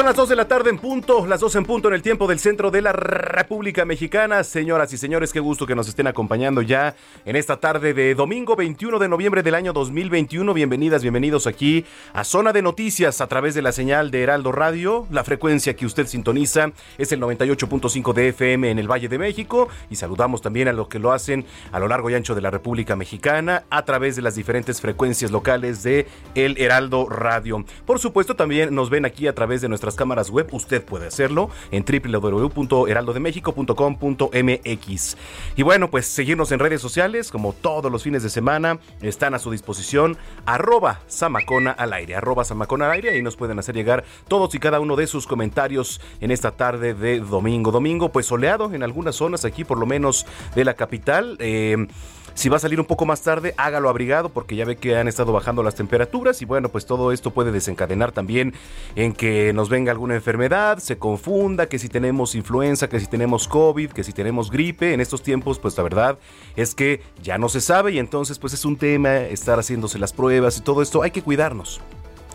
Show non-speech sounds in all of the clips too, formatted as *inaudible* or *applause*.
Son las 2 de la tarde en punto, las 2 en punto en el tiempo del centro de la República Mexicana. Señoras y señores, qué gusto que nos estén acompañando ya en esta tarde de domingo 21 de noviembre del año 2021. Bienvenidas, bienvenidos aquí a Zona de Noticias a través de la señal de Heraldo Radio. La frecuencia que usted sintoniza es el 98.5 de FM en el Valle de México y saludamos también a los que lo hacen a lo largo y ancho de la República Mexicana a través de las diferentes frecuencias locales de El Heraldo Radio. Por supuesto, también nos ven aquí a través de nuestra cámaras web, usted puede hacerlo en www.heraldodemexico.com.mx. Y bueno, pues seguirnos en redes sociales, como todos los fines de semana, están a su disposición arroba samacona al aire, arroba samacona al aire, y nos pueden hacer llegar todos y cada uno de sus comentarios en esta tarde de domingo. Domingo, pues soleado en algunas zonas aquí, por lo menos de la capital. Eh, si va a salir un poco más tarde, hágalo abrigado porque ya ve que han estado bajando las temperaturas y bueno, pues todo esto puede desencadenar también en que nos venga alguna enfermedad, se confunda, que si tenemos influenza, que si tenemos COVID, que si tenemos gripe. En estos tiempos, pues la verdad es que ya no se sabe y entonces pues es un tema estar haciéndose las pruebas y todo esto. Hay que cuidarnos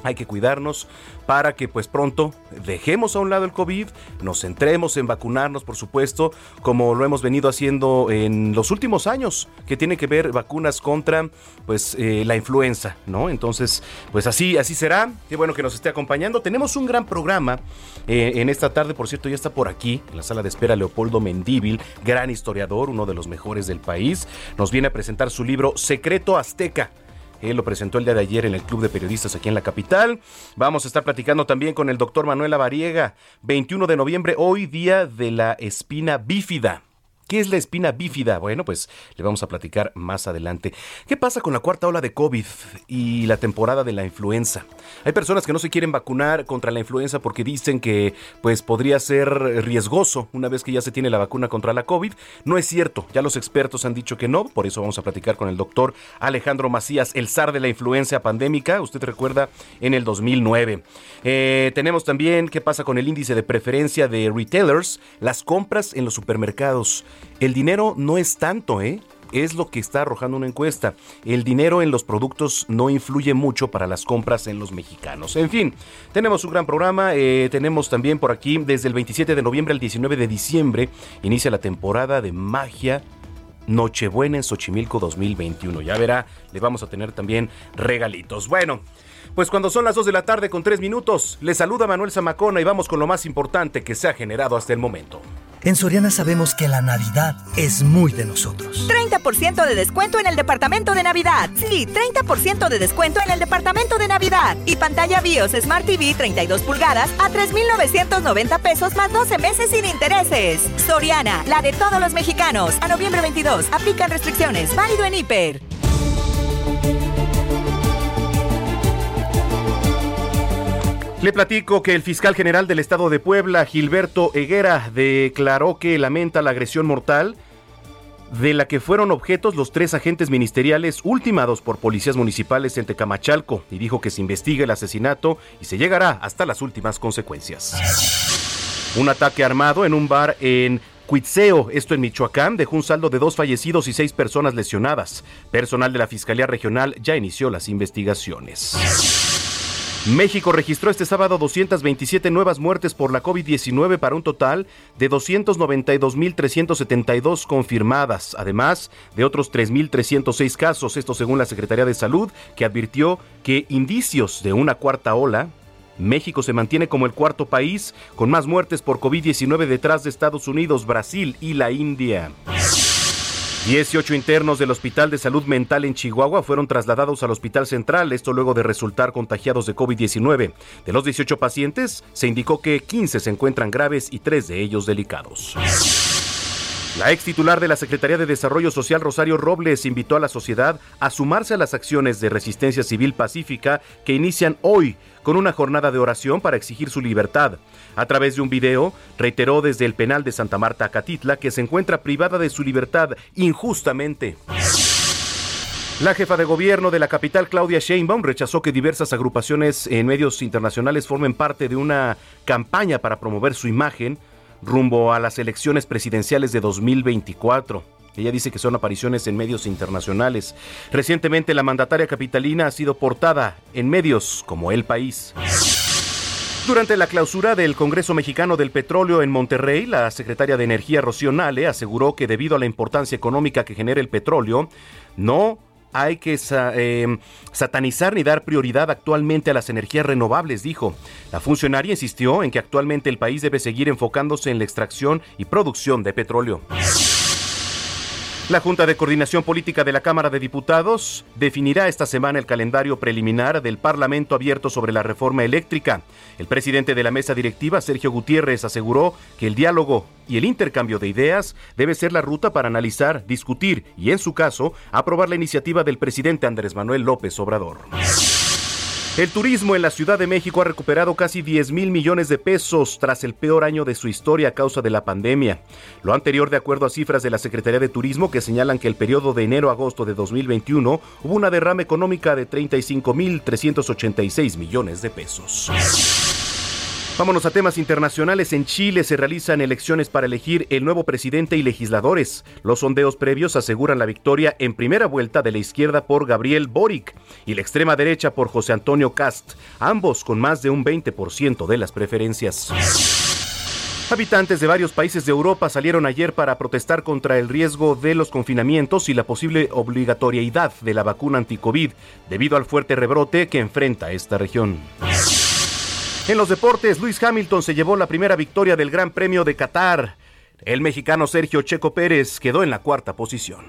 hay que cuidarnos para que pues pronto dejemos a un lado el COVID, nos centremos en vacunarnos, por supuesto, como lo hemos venido haciendo en los últimos años, que tiene que ver vacunas contra pues eh, la influenza, ¿no? Entonces, pues así, así será. Qué bueno que nos esté acompañando. Tenemos un gran programa eh, en esta tarde, por cierto, ya está por aquí, en la sala de espera Leopoldo Mendíbil, gran historiador, uno de los mejores del país. Nos viene a presentar su libro Secreto Azteca él lo presentó el día de ayer en el Club de Periodistas aquí en la capital. Vamos a estar platicando también con el doctor Manuel Avariega. 21 de noviembre, hoy día de la espina bífida. ¿Qué es la espina bífida? Bueno, pues le vamos a platicar más adelante. ¿Qué pasa con la cuarta ola de COVID y la temporada de la influenza? Hay personas que no se quieren vacunar contra la influenza porque dicen que pues podría ser riesgoso una vez que ya se tiene la vacuna contra la COVID. No es cierto, ya los expertos han dicho que no, por eso vamos a platicar con el doctor Alejandro Macías, el zar de la influenza pandémica, usted recuerda, en el 2009. Eh, tenemos también qué pasa con el índice de preferencia de retailers, las compras en los supermercados. El dinero no es tanto, ¿eh? es lo que está arrojando una encuesta. El dinero en los productos no influye mucho para las compras en los mexicanos. En fin, tenemos un gran programa. Eh, tenemos también por aquí, desde el 27 de noviembre al 19 de diciembre, inicia la temporada de magia Nochebuena en Xochimilco 2021. Ya verá, le vamos a tener también regalitos. Bueno. Pues cuando son las 2 de la tarde con 3 minutos, le saluda Manuel Zamacona y vamos con lo más importante que se ha generado hasta el momento. En Soriana sabemos que la Navidad es muy de nosotros. 30% de descuento en el departamento de Navidad. Sí, 30% de descuento en el departamento de Navidad. Y pantalla BIOS Smart TV 32 pulgadas a 3,990 pesos más 12 meses sin intereses. Soriana, la de todos los mexicanos. A noviembre 22, aplican restricciones. Válido en hiper. Le platico que el fiscal general del estado de Puebla, Gilberto Heguera, declaró que lamenta la agresión mortal de la que fueron objetos los tres agentes ministeriales ultimados por policías municipales en Tecamachalco y dijo que se investiga el asesinato y se llegará hasta las últimas consecuencias. Un ataque armado en un bar en Cuitzeo, esto en Michoacán, dejó un saldo de dos fallecidos y seis personas lesionadas. Personal de la Fiscalía Regional ya inició las investigaciones. México registró este sábado 227 nuevas muertes por la COVID-19 para un total de 292.372 confirmadas, además de otros 3.306 casos, esto según la Secretaría de Salud, que advirtió que indicios de una cuarta ola México se mantiene como el cuarto país con más muertes por COVID-19 detrás de Estados Unidos, Brasil y la India. 18 internos del Hospital de Salud Mental en Chihuahua fueron trasladados al Hospital Central, esto luego de resultar contagiados de COVID-19. De los 18 pacientes, se indicó que 15 se encuentran graves y 3 de ellos delicados. La ex titular de la Secretaría de Desarrollo Social, Rosario Robles, invitó a la sociedad a sumarse a las acciones de resistencia civil pacífica que inician hoy con una jornada de oración para exigir su libertad. A través de un video, reiteró desde el penal de Santa Marta, Catitla, que se encuentra privada de su libertad injustamente. La jefa de gobierno de la capital, Claudia Sheinbaum, rechazó que diversas agrupaciones en medios internacionales formen parte de una campaña para promover su imagen rumbo a las elecciones presidenciales de 2024. Ella dice que son apariciones en medios internacionales. Recientemente la mandataria capitalina ha sido portada en medios como El País. Durante la clausura del Congreso Mexicano del Petróleo en Monterrey, la secretaria de Energía Rocío Nale aseguró que debido a la importancia económica que genera el petróleo, no hay que em, satanizar ni dar prioridad actualmente a las energías renovables, dijo. La funcionaria insistió en que actualmente el país debe seguir enfocándose en la extracción y producción de petróleo. La Junta de Coordinación Política de la Cámara de Diputados definirá esta semana el calendario preliminar del Parlamento abierto sobre la reforma eléctrica. El presidente de la mesa directiva, Sergio Gutiérrez, aseguró que el diálogo y el intercambio de ideas debe ser la ruta para analizar, discutir y, en su caso, aprobar la iniciativa del presidente Andrés Manuel López Obrador. El turismo en la Ciudad de México ha recuperado casi 10 mil millones de pesos tras el peor año de su historia a causa de la pandemia. Lo anterior de acuerdo a cifras de la Secretaría de Turismo que señalan que el periodo de enero a agosto de 2021 hubo una derrama económica de 35 mil 386 millones de pesos. Vámonos a temas internacionales. En Chile se realizan elecciones para elegir el nuevo presidente y legisladores. Los sondeos previos aseguran la victoria en primera vuelta de la izquierda por Gabriel Boric y la extrema derecha por José Antonio Cast, ambos con más de un 20% de las preferencias. Habitantes de varios países de Europa salieron ayer para protestar contra el riesgo de los confinamientos y la posible obligatoriedad de la vacuna anticovid debido al fuerte rebrote que enfrenta esta región. En los deportes, Luis Hamilton se llevó la primera victoria del Gran Premio de Qatar. El mexicano Sergio Checo Pérez quedó en la cuarta posición.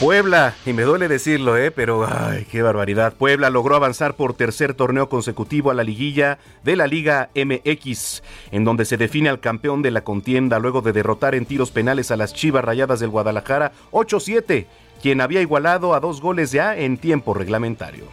Puebla, y me duele decirlo, ¿eh? pero ay, qué barbaridad. Puebla logró avanzar por tercer torneo consecutivo a la liguilla de la Liga MX, en donde se define al campeón de la contienda luego de derrotar en tiros penales a las Chivas Rayadas del Guadalajara 8-7, quien había igualado a dos goles ya en tiempo reglamentario.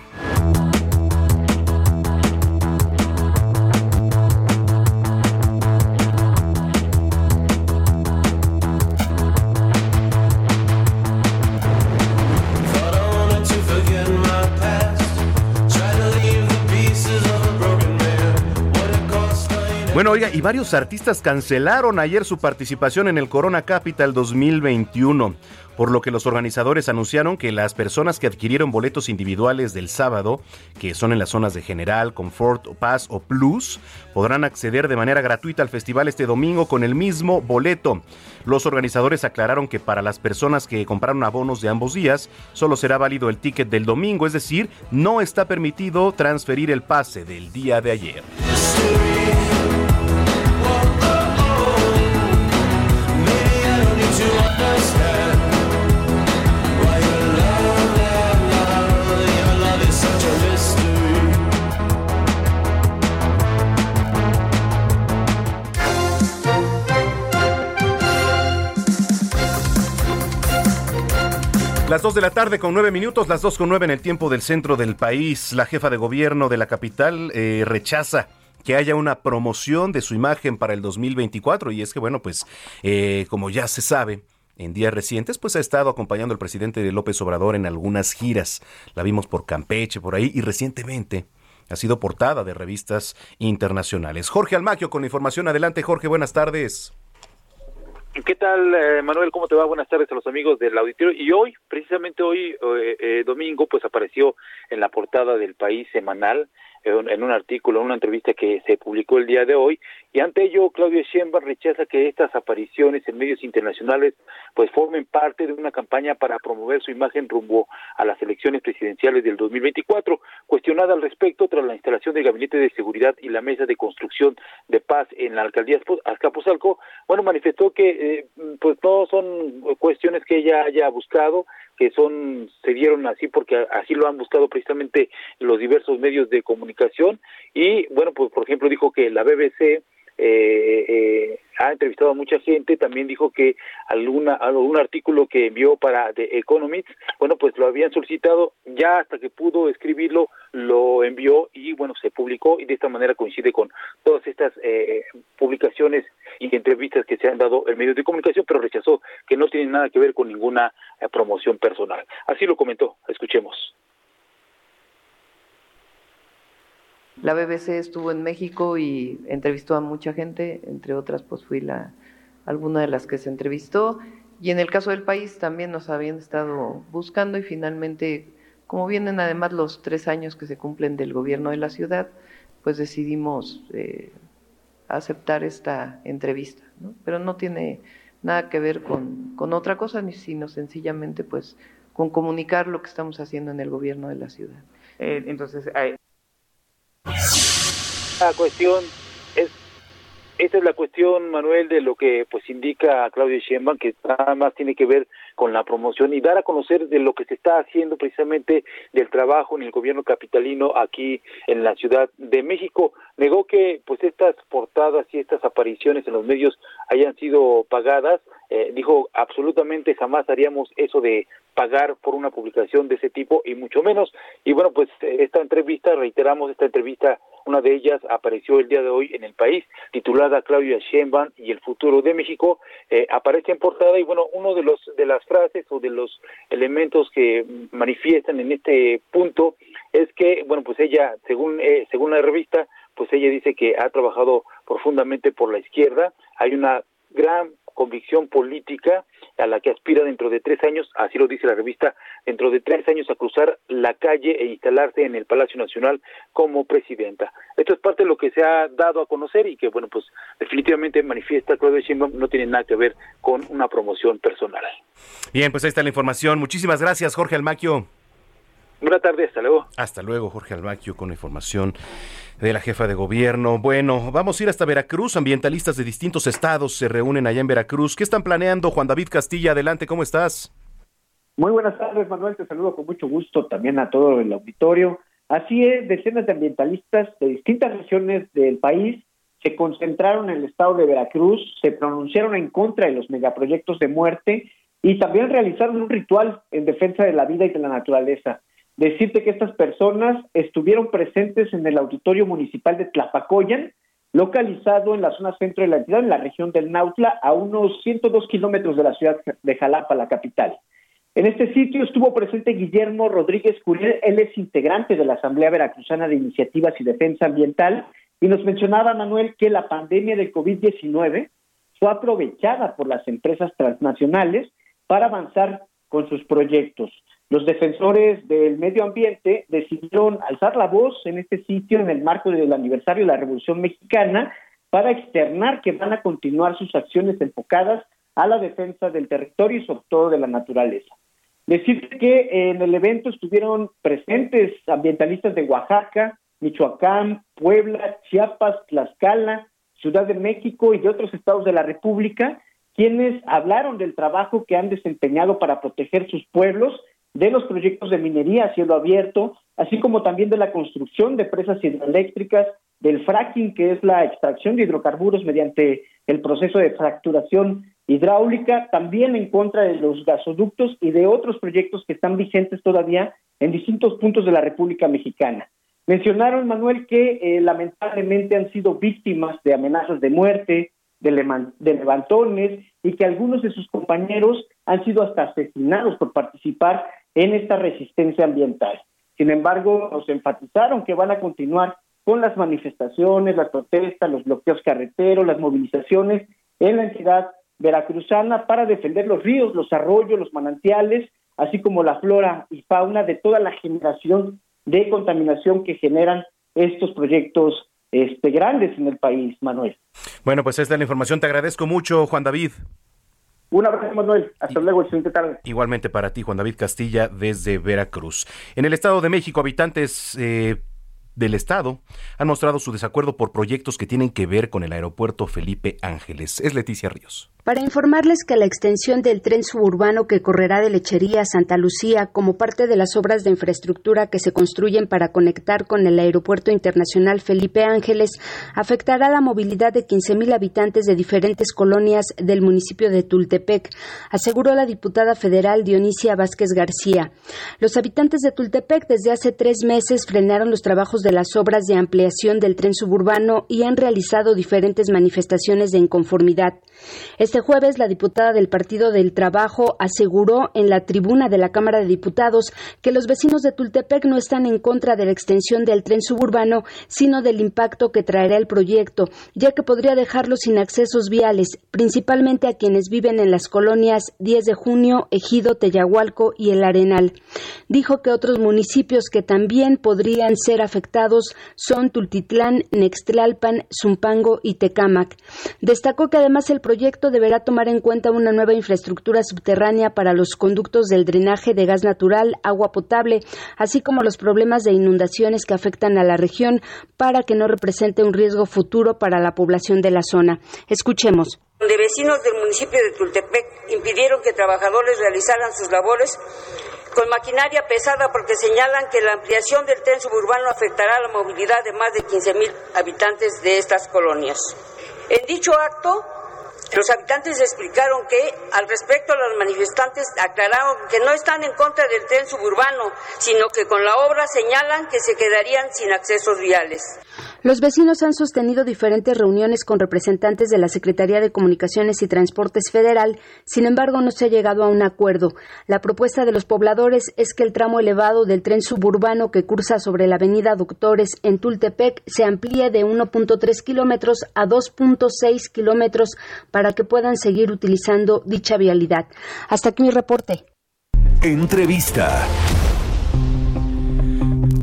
Bueno, oiga, y varios artistas cancelaron ayer su participación en el Corona Capital 2021, por lo que los organizadores anunciaron que las personas que adquirieron boletos individuales del sábado, que son en las zonas de General, Comfort, Paz o Plus, podrán acceder de manera gratuita al festival este domingo con el mismo boleto. Los organizadores aclararon que para las personas que compraron abonos de ambos días, solo será válido el ticket del domingo, es decir, no está permitido transferir el pase del día de ayer. Las 2 de la tarde con 9 minutos, las 2 con 9 en el tiempo del centro del país. La jefa de gobierno de la capital eh, rechaza que haya una promoción de su imagen para el 2024 y es que bueno pues eh, como ya se sabe en días recientes, pues ha estado acompañando al presidente López Obrador en algunas giras. La vimos por Campeche, por ahí, y recientemente ha sido portada de revistas internacionales. Jorge Almaquio con información. Adelante, Jorge, buenas tardes. ¿Qué tal, eh, Manuel? ¿Cómo te va? Buenas tardes a los amigos del auditorio. Y hoy, precisamente hoy, eh, eh, domingo, pues apareció en la portada del País Semanal en un artículo, en una entrevista que se publicó el día de hoy, y ante ello Claudio Sheinbaum rechaza que estas apariciones en medios internacionales pues formen parte de una campaña para promover su imagen rumbo a las elecciones presidenciales del 2024. Cuestionada al respecto tras la instalación del Gabinete de Seguridad y la Mesa de Construcción de Paz en la alcaldía Azcapotzalco, bueno, manifestó que eh, pues no son cuestiones que ella haya buscado, que son se dieron así porque así lo han buscado precisamente los diversos medios de comunicación y bueno pues por ejemplo dijo que la BBC eh, eh, ha entrevistado a mucha gente, también dijo que alguna algún artículo que envió para The Economist, bueno, pues lo habían solicitado, ya hasta que pudo escribirlo, lo envió y bueno, se publicó. Y de esta manera coincide con todas estas eh, publicaciones y entrevistas que se han dado en medios de comunicación, pero rechazó que no tienen nada que ver con ninguna eh, promoción personal. Así lo comentó, escuchemos. La BBC estuvo en México y entrevistó a mucha gente, entre otras pues fui la alguna de las que se entrevistó y en el caso del país también nos habían estado buscando y finalmente como vienen además los tres años que se cumplen del gobierno de la ciudad pues decidimos eh, aceptar esta entrevista, ¿no? pero no tiene nada que ver con, con otra cosa, sino sencillamente pues con comunicar lo que estamos haciendo en el gobierno de la ciudad. Eh, entonces, la cuestión es esta es la cuestión, Manuel, de lo que pues indica Claudio Sheinbaum, que nada más tiene que ver con la promoción y dar a conocer de lo que se está haciendo precisamente del trabajo en el gobierno capitalino aquí en la Ciudad de México. Negó que pues estas portadas y estas apariciones en los medios hayan sido pagadas. Eh, dijo absolutamente jamás haríamos eso de pagar por una publicación de ese tipo y mucho menos. Y bueno, pues esta entrevista, reiteramos esta entrevista, una de ellas apareció el día de hoy en el país, titulada Claudia Sheinbaum y el futuro de México, eh, aparece en portada y bueno, uno de los de las frases o de los elementos que manifiestan en este punto es que bueno, pues ella, según eh, según la revista, pues ella dice que ha trabajado profundamente por la izquierda, hay una gran convicción política a la que aspira dentro de tres años, así lo dice la revista, dentro de tres años a cruzar la calle e instalarse en el Palacio Nacional como presidenta. Esto es parte de lo que se ha dado a conocer y que, bueno, pues definitivamente manifiesta Claudia Sheinbaum no tiene nada que ver con una promoción personal. Bien, pues ahí está la información. Muchísimas gracias, Jorge Almaquio. Buenas tardes, hasta luego. Hasta luego, Jorge Almaquio, con la información de la jefa de gobierno. Bueno, vamos a ir hasta Veracruz. Ambientalistas de distintos estados se reúnen allá en Veracruz. ¿Qué están planeando? Juan David Castilla, adelante, ¿cómo estás? Muy buenas tardes, Manuel. Te saludo con mucho gusto también a todo el auditorio. Así es, decenas de ambientalistas de distintas regiones del país se concentraron en el estado de Veracruz, se pronunciaron en contra de los megaproyectos de muerte y también realizaron un ritual en defensa de la vida y de la naturaleza decirte que estas personas estuvieron presentes en el auditorio municipal de Tlapacoyan, localizado en la zona centro de la entidad, en la región del Nautla, a unos 102 kilómetros de la ciudad de Jalapa, la capital. En este sitio estuvo presente Guillermo Rodríguez Curiel, él es integrante de la Asamblea Veracruzana de Iniciativas y Defensa Ambiental, y nos mencionaba, Manuel, que la pandemia del COVID-19 fue aprovechada por las empresas transnacionales para avanzar con sus proyectos. Los defensores del medio ambiente decidieron alzar la voz en este sitio en el marco del aniversario de la Revolución Mexicana para externar que van a continuar sus acciones enfocadas a la defensa del territorio y sobre todo de la naturaleza. Decir que en el evento estuvieron presentes ambientalistas de Oaxaca, Michoacán, Puebla, Chiapas, Tlaxcala, Ciudad de México y de otros estados de la República, quienes hablaron del trabajo que han desempeñado para proteger sus pueblos de los proyectos de minería a cielo abierto, así como también de la construcción de presas hidroeléctricas, del fracking, que es la extracción de hidrocarburos mediante el proceso de fracturación hidráulica, también en contra de los gasoductos y de otros proyectos que están vigentes todavía en distintos puntos de la República Mexicana. Mencionaron, Manuel, que eh, lamentablemente han sido víctimas de amenazas de muerte, de, de levantones y que algunos de sus compañeros han sido hasta asesinados por participar en esta resistencia ambiental. Sin embargo, nos enfatizaron que van a continuar con las manifestaciones, las protestas, los bloqueos carreteros, las movilizaciones en la entidad veracruzana para defender los ríos, los arroyos, los manantiales, así como la flora y fauna de toda la generación de contaminación que generan estos proyectos este, grandes en el país, Manuel. Bueno, pues esta es la información. Te agradezco mucho, Juan David. Un abrazo, Manuel. Hasta luego, excelente tarde. Igualmente para ti, Juan David Castilla, desde Veracruz. En el Estado de México, habitantes eh, del Estado han mostrado su desacuerdo por proyectos que tienen que ver con el aeropuerto Felipe Ángeles. Es Leticia Ríos. Para informarles que la extensión del tren suburbano que correrá de Lechería a Santa Lucía como parte de las obras de infraestructura que se construyen para conectar con el Aeropuerto Internacional Felipe Ángeles afectará la movilidad de 15.000 habitantes de diferentes colonias del municipio de Tultepec, aseguró la diputada federal Dionisia Vázquez García. Los habitantes de Tultepec desde hace tres meses frenaron los trabajos de las obras de ampliación del tren suburbano y han realizado diferentes manifestaciones de inconformidad. Este jueves, la diputada del Partido del Trabajo aseguró en la tribuna de la Cámara de Diputados que los vecinos de Tultepec no están en contra de la extensión del tren suburbano, sino del impacto que traerá el proyecto, ya que podría dejarlos sin accesos viales, principalmente a quienes viven en las colonias 10 de junio, Ejido, Teyahualco y El Arenal. Dijo que otros municipios que también podrían ser afectados son Tultitlán, Nextlalpan, Zumpango y Tecámac. Destacó que además el proyecto de deberá tomar en cuenta una nueva infraestructura subterránea para los conductos del drenaje de gas natural, agua potable, así como los problemas de inundaciones que afectan a la región para que no represente un riesgo futuro para la población de la zona. Escuchemos. Donde vecinos del municipio de Tultepec impidieron que trabajadores realizaran sus labores con maquinaria pesada porque señalan que la ampliación del tren suburbano afectará la movilidad de más de 15.000 habitantes de estas colonias. En dicho acto, los habitantes explicaron que, al respecto, los manifestantes aclararon que no están en contra del tren suburbano, sino que con la obra señalan que se quedarían sin accesos viales. Los vecinos han sostenido diferentes reuniones con representantes de la Secretaría de Comunicaciones y Transportes Federal, sin embargo no se ha llegado a un acuerdo. La propuesta de los pobladores es que el tramo elevado del tren suburbano que cursa sobre la avenida Doctores en Tultepec se amplíe de 1.3 kilómetros a 2.6 kilómetros para que puedan seguir utilizando dicha vialidad. Hasta aquí mi reporte. Entrevista.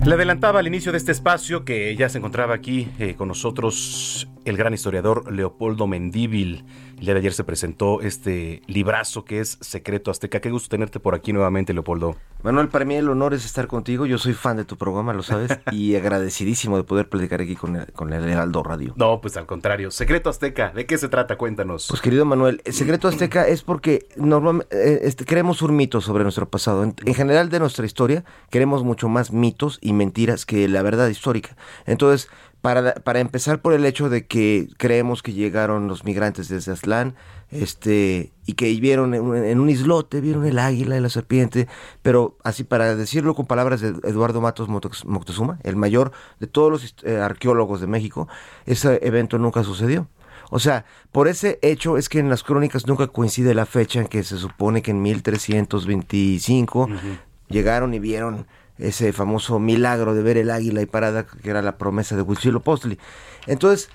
Le adelantaba al inicio de este espacio que ya se encontraba aquí eh, con nosotros el gran historiador Leopoldo Mendíbil. El día de ayer se presentó este librazo que es Secreto Azteca. Qué gusto tenerte por aquí nuevamente, Leopoldo. Manuel, para mí el honor es estar contigo. Yo soy fan de tu programa, lo sabes, *laughs* y agradecidísimo de poder platicar aquí con el, con el Heraldo Radio. No, pues al contrario. Secreto Azteca, ¿de qué se trata? Cuéntanos. Pues querido Manuel, el Secreto Azteca es porque normalmente eh, este, creemos un mito sobre nuestro pasado. En, en general de nuestra historia, queremos mucho más mitos y mentiras que la verdad histórica. Entonces, para, para empezar por el hecho de que creemos que llegaron los migrantes desde Aztlán, este, y que vieron en un, islote, vieron el águila y la serpiente, pero así para decirlo con palabras de Eduardo Matos Moctezuma, el mayor de todos los eh, arqueólogos de México, ese evento nunca sucedió. O sea, por ese hecho es que en las crónicas nunca coincide la fecha en que se supone que en 1325 llegaron y vieron ese famoso milagro de ver el águila y parada, que era la promesa de Huitzilopochtli. Entonces,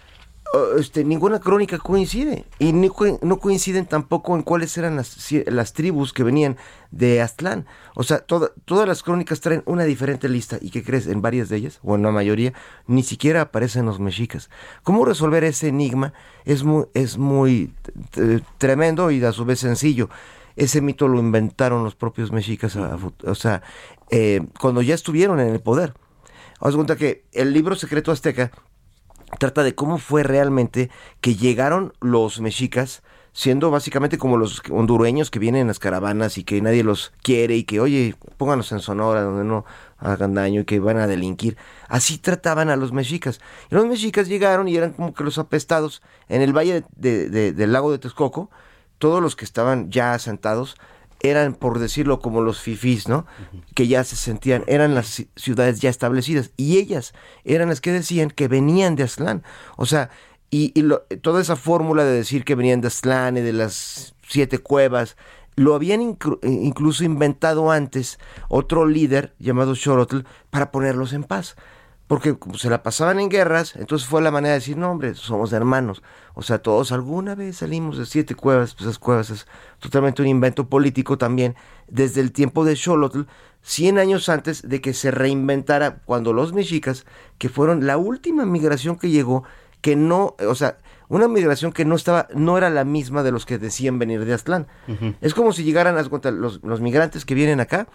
este, ninguna crónica coincide y no coinciden tampoco en cuáles eran las, las tribus que venían de Aztlán. O sea, todas las crónicas traen una diferente lista y que crees en varias de ellas, o en la mayoría, ni siquiera aparecen los mexicas. ¿Cómo resolver ese enigma? Es muy, es muy tremendo y a su vez sencillo. Ese mito lo inventaron los propios mexicas, o sea, eh, cuando ya estuvieron en el poder. Os cuenta que el libro secreto azteca trata de cómo fue realmente que llegaron los mexicas, siendo básicamente como los hondureños que vienen en las caravanas y que nadie los quiere y que, oye, pónganos en Sonora donde no hagan daño y que van a delinquir. Así trataban a los mexicas. Y los mexicas llegaron y eran como que los apestados en el valle del lago de Texcoco, todos los que estaban ya asentados eran, por decirlo como los fifís, ¿no? Que ya se sentían, eran las ciudades ya establecidas. Y ellas eran las que decían que venían de Aztlán. O sea, y, toda esa fórmula de decir que venían de Aztlán y de las siete cuevas, lo habían incluso inventado antes otro líder llamado Xorotl para ponerlos en paz. Porque se la pasaban en guerras, entonces fue la manera de decir, no hombre, somos hermanos. O sea, todos alguna vez salimos de siete cuevas, pues esas cuevas es totalmente un invento político también, desde el tiempo de Xolotl, 100 años antes de que se reinventara, cuando los mexicas, que fueron la última migración que llegó, que no, o sea, una migración que no estaba, no era la misma de los que decían venir de Aztlán. Es como si llegaran, los, los migrantes que vienen acá,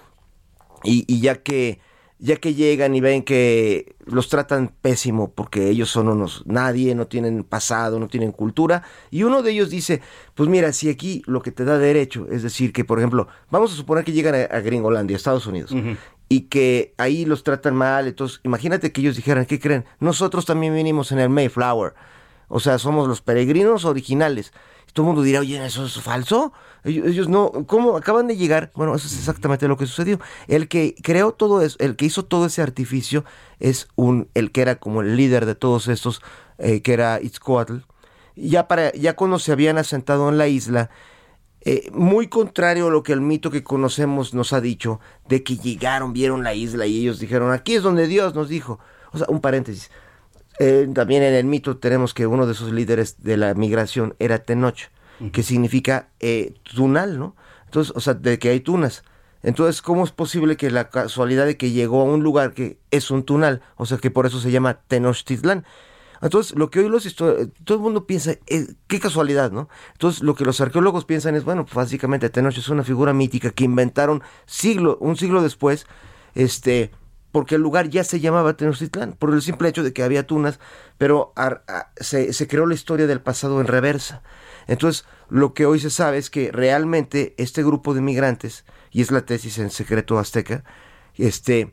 y, y ya que ya que llegan y ven que los tratan pésimo porque ellos son unos nadie, no tienen pasado, no tienen cultura, y uno de ellos dice, pues mira, si aquí lo que te da derecho, es decir, que por ejemplo, vamos a suponer que llegan a, Gringolandia, Estados Unidos, y que ahí los tratan mal, entonces imagínate que ellos dijeran, ¿qué creen? Nosotros también vinimos en el Mayflower, o sea, somos los peregrinos originales todo el mundo dirá, oye, ¿eso es falso? Ellos, no, ¿cómo acaban de llegar? Bueno, eso es exactamente lo que sucedió. El que creó todo eso, el que hizo todo ese artificio es un, el que era como el líder de todos estos, eh, que era Itzcoatl. Ya, para, ya cuando se habían asentado en la isla, eh, muy contrario a lo que el mito que conocemos nos ha dicho, de que llegaron, vieron la isla y ellos dijeron, aquí es donde Dios nos dijo. O sea, un paréntesis eh, también en el mito tenemos que uno de esos líderes de la migración era Tenoch, que significa eh, tunal, ¿no? Entonces, o sea, de que hay tunas. Entonces, ¿cómo es posible que la casualidad de que llegó a un lugar que es un tunal, o sea, que por eso se llama Tenochtitlán? Entonces, lo que hoy los todo el mundo piensa, eh, qué casualidad, ¿no? Entonces, lo que los arqueólogos piensan es, bueno, pues básicamente Tenoch es una figura mítica que inventaron siglo, un siglo después, este, porque el lugar ya se llamaba Tenochtitlán, por el simple hecho de que había tunas, pero se, creó la historia del pasado en reversa. Entonces, lo que hoy se sabe es que realmente este grupo de migrantes, y es la tesis en secreto azteca, este,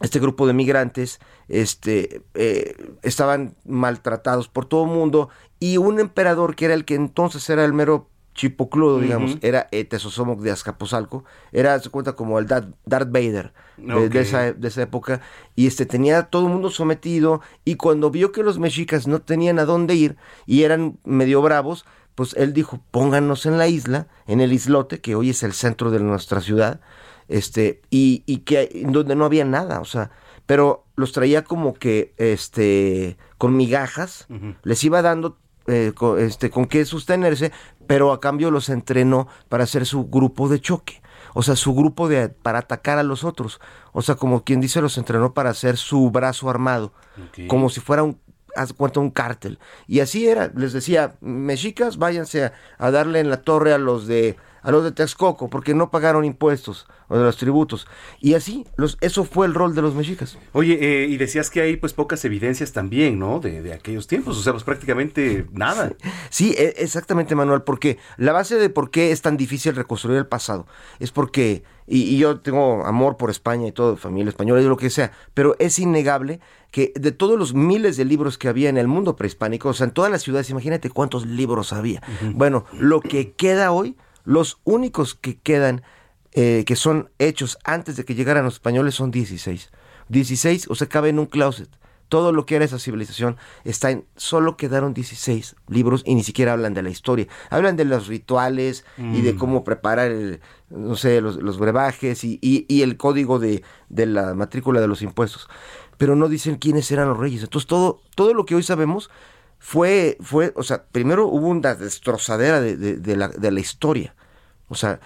este grupo de migrantes este, eh, estaban maltratados por todo el mundo y un emperador que era el que entonces era el mero chipocludo, digamos, era eh, Tesosomoc de Azcapotzalco, era, se cuenta, como el Darth, Vader de, esa, de, esa, época, y este tenía todo el mundo sometido, y cuando vio que los mexicas no tenían a dónde ir, y eran medio bravos, pues él dijo, pónganos en la isla, en el islote, que hoy es el centro de nuestra ciudad, este, y, y que donde no había nada, o sea, pero los traía como que, este, con migajas, les iba dando eh, con, este, con qué sostenerse, pero a cambio los entrenó para hacer su grupo de choque. O sea, su grupo de para atacar a los otros. O sea, como quien dice, los entrenó para hacer su brazo armado. Como si fuera un, haz cuenta, un cártel. Y así era. Les decía, mexicas, váyanse a darle en la torre a los de a los de Texcoco porque no pagaron impuestos o de los tributos. Y así, los, eso fue el rol de los mexicas. Oye, eh, y decías que hay pues pocas evidencias también, ¿no? De, aquellos tiempos, o sea, pues prácticamente nada. Sí, e, exactamente, Manuel, porque la base de por qué es tan difícil reconstruir el pasado es porque, y, yo tengo amor por España y todo, familia española y lo que sea, pero es innegable que de todos los miles de libros que había en el mundo prehispánico, o sea, en todas las ciudades, imagínate cuántos libros había. Bueno, lo que queda hoy los únicos que quedan, eh, que son hechos antes de que llegaran los españoles, son 16. 16, o sea, cabe en un closet. Todo lo que era esa civilización está en. Solo quedaron 16 libros y ni siquiera hablan de la historia. Hablan de los rituales y de mm. cómo preparar, no sé, los, brebajes y, y, el código de, de la matrícula de los impuestos. Pero no dicen quiénes eran los reyes. Entonces, todo, todo lo que hoy sabemos fue, fue, o sea, primero hubo una destrozadera de, de, la, de la historia. O sea,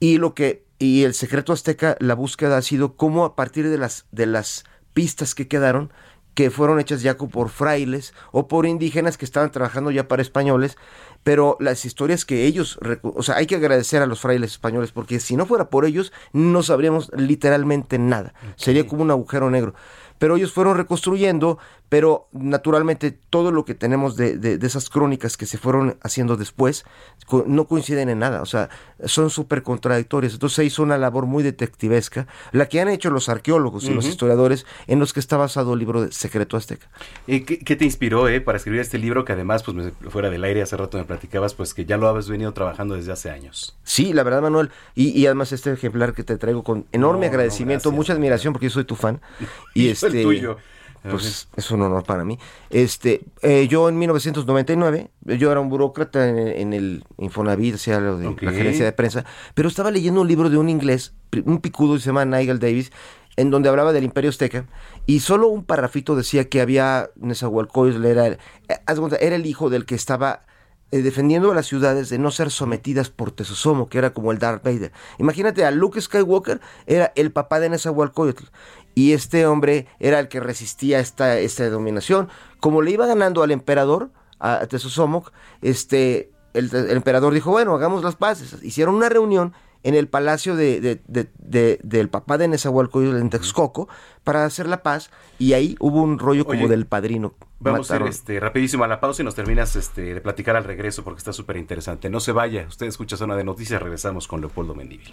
y lo que, y el secreto azteca, la búsqueda ha sido cómo a partir de las, de las pistas que quedaron, que fueron hechas ya por frailes o por indígenas que estaban trabajando ya para españoles, pero las historias que ellos, o sea, hay que agradecer a los frailes españoles, porque si no fuera por ellos, no sabríamos literalmente nada. Sería como un agujero negro pero ellos fueron reconstruyendo, pero naturalmente todo lo que tenemos de, de, esas crónicas que se fueron haciendo después no coinciden en nada, o sea, son súper contradictorias. Entonces se hizo una labor muy detectivesca, la que han hecho los arqueólogos y los historiadores, en los que está basado el libro de Secreto Azteca. ¿Y qué, te inspiró eh, para escribir este libro que además, pues fuera del aire, hace rato me platicabas, pues que ya lo habías venido trabajando desde hace años? Sí, la verdad, Manuel, y, además este ejemplar que te traigo con enorme agradecimiento, mucha admiración, porque yo soy tu fan. *laughs* Y, este, el tuyo. Pues es un honor para mí. Este, eh, yo en 1999, yo era un burócrata en, el Infonavit, o sea, lo de la gerencia de prensa, pero estaba leyendo un libro de un inglés, un picudo, se llama Nigel Davis, en donde hablaba del Imperio Azteca y solo un parrafito decía que había Nezahualcóyotl era el, eh, era el hijo del que estaba eh, defendiendo a las ciudades de no ser sometidas por Tesosomo, que era como el Darth Vader. Imagínate a Luke Skywalker, era el papá de Nezahualcóyotl. Y este hombre era el que resistía esta, esta dominación. Como le iba ganando al emperador, a Tesosomoc, este, el, el emperador dijo, bueno, hagamos las paces. Hicieron una reunión en el palacio de, de- de- de- del papá de Nezahualcóyotl en Texcoco para hacer la paz y ahí hubo un rollo como del padrino. Vamos a ir este, rapidísimo a la pausa y nos terminas este, de platicar al regreso porque está súper interesante. No se vaya, usted escucha Zona de Noticias, regresamos con Leopoldo Mendívil.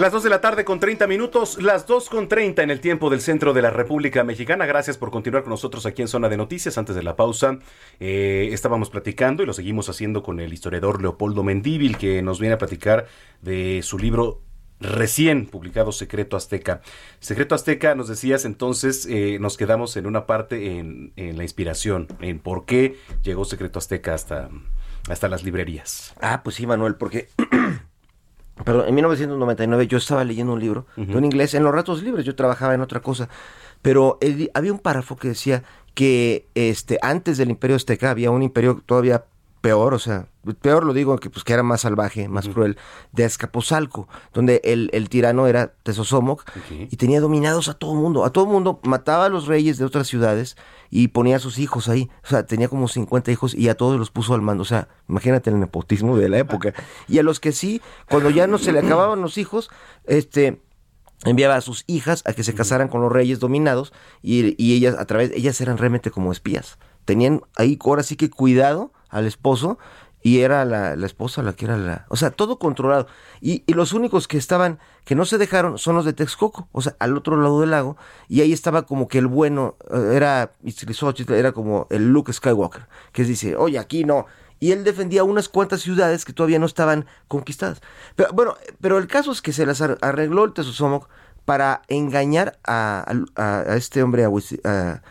Las 2 de la tarde con 30 minutos, las 2 con 30 en el tiempo del centro de la República Mexicana. Gracias por continuar con nosotros aquí en Zona de Noticias. Antes de la pausa, eh, estábamos platicando y lo seguimos haciendo con el historiador Leopoldo Mendívil, que nos viene a platicar de su libro recién publicado Secreto Azteca. Secreto Azteca, nos decías entonces, eh, nos quedamos en una parte en, en la inspiración, en por qué llegó Secreto Azteca hasta, hasta las librerías. Ah, pues sí, Manuel, porque Perdón, en 1999 yo estaba leyendo un libro de un inglés en los ratos libres, yo trabajaba en otra cosa, pero él- había un párrafo que decía que este antes del Imperio Azteca había un imperio todavía peor, o sea, peor lo digo que pues que era más salvaje, más cruel, de Azcapotzalco, donde el, el tirano era Tezosomoc y tenía dominados a todo mundo, a todo mundo mataba a los reyes de otras ciudades y ponía a sus hijos ahí, o sea, tenía como 50 hijos y a todos los puso al mando, o sea, imagínate el nepotismo de la época. *laughs* Y a los que sí, cuando ya no se le acababan los hijos, este enviaba a sus hijas a que se casaran con los reyes dominados y, y ellas a través ellas eran realmente como espías. Tenían ahí ahora sí que cuidado al esposo y era la, la esposa la que era la o sea todo controlado y, y los únicos que estaban que no se dejaron son los de Texcoco o sea al otro lado del lago y ahí estaba como que el bueno eh, era era como el Luke Skywalker que dice oye aquí no y él defendía unas cuantas ciudades que todavía no estaban conquistadas. Pero bueno, pero el caso es que se las ar- arregló el Tezosomoc para engañar a, a- este hombre, a, a.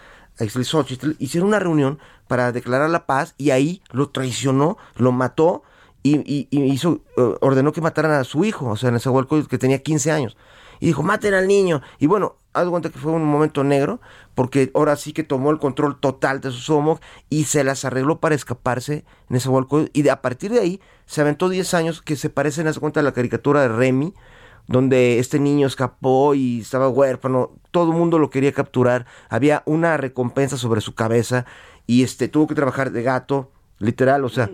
Hicieron una reunión para declarar la paz y ahí lo traicionó, lo mató y, y- hizo, eh, ordenó que mataran a su hijo, o sea, Nezahualcóyotl, que tenía 15 años. Y dijo, maten al niño. Y bueno, haz cuenta que fue un momento negro, porque ahora sí que tomó el control total de su y se las arregló para escaparse en ese Y de, a partir de ahí se aventó 10 años que se parecen, haz cuenta, a la caricatura de Remy, donde este niño escapó y estaba huérfano, todo el mundo lo quería capturar, había una recompensa sobre su cabeza y este tuvo que trabajar de gato, literal, o sea,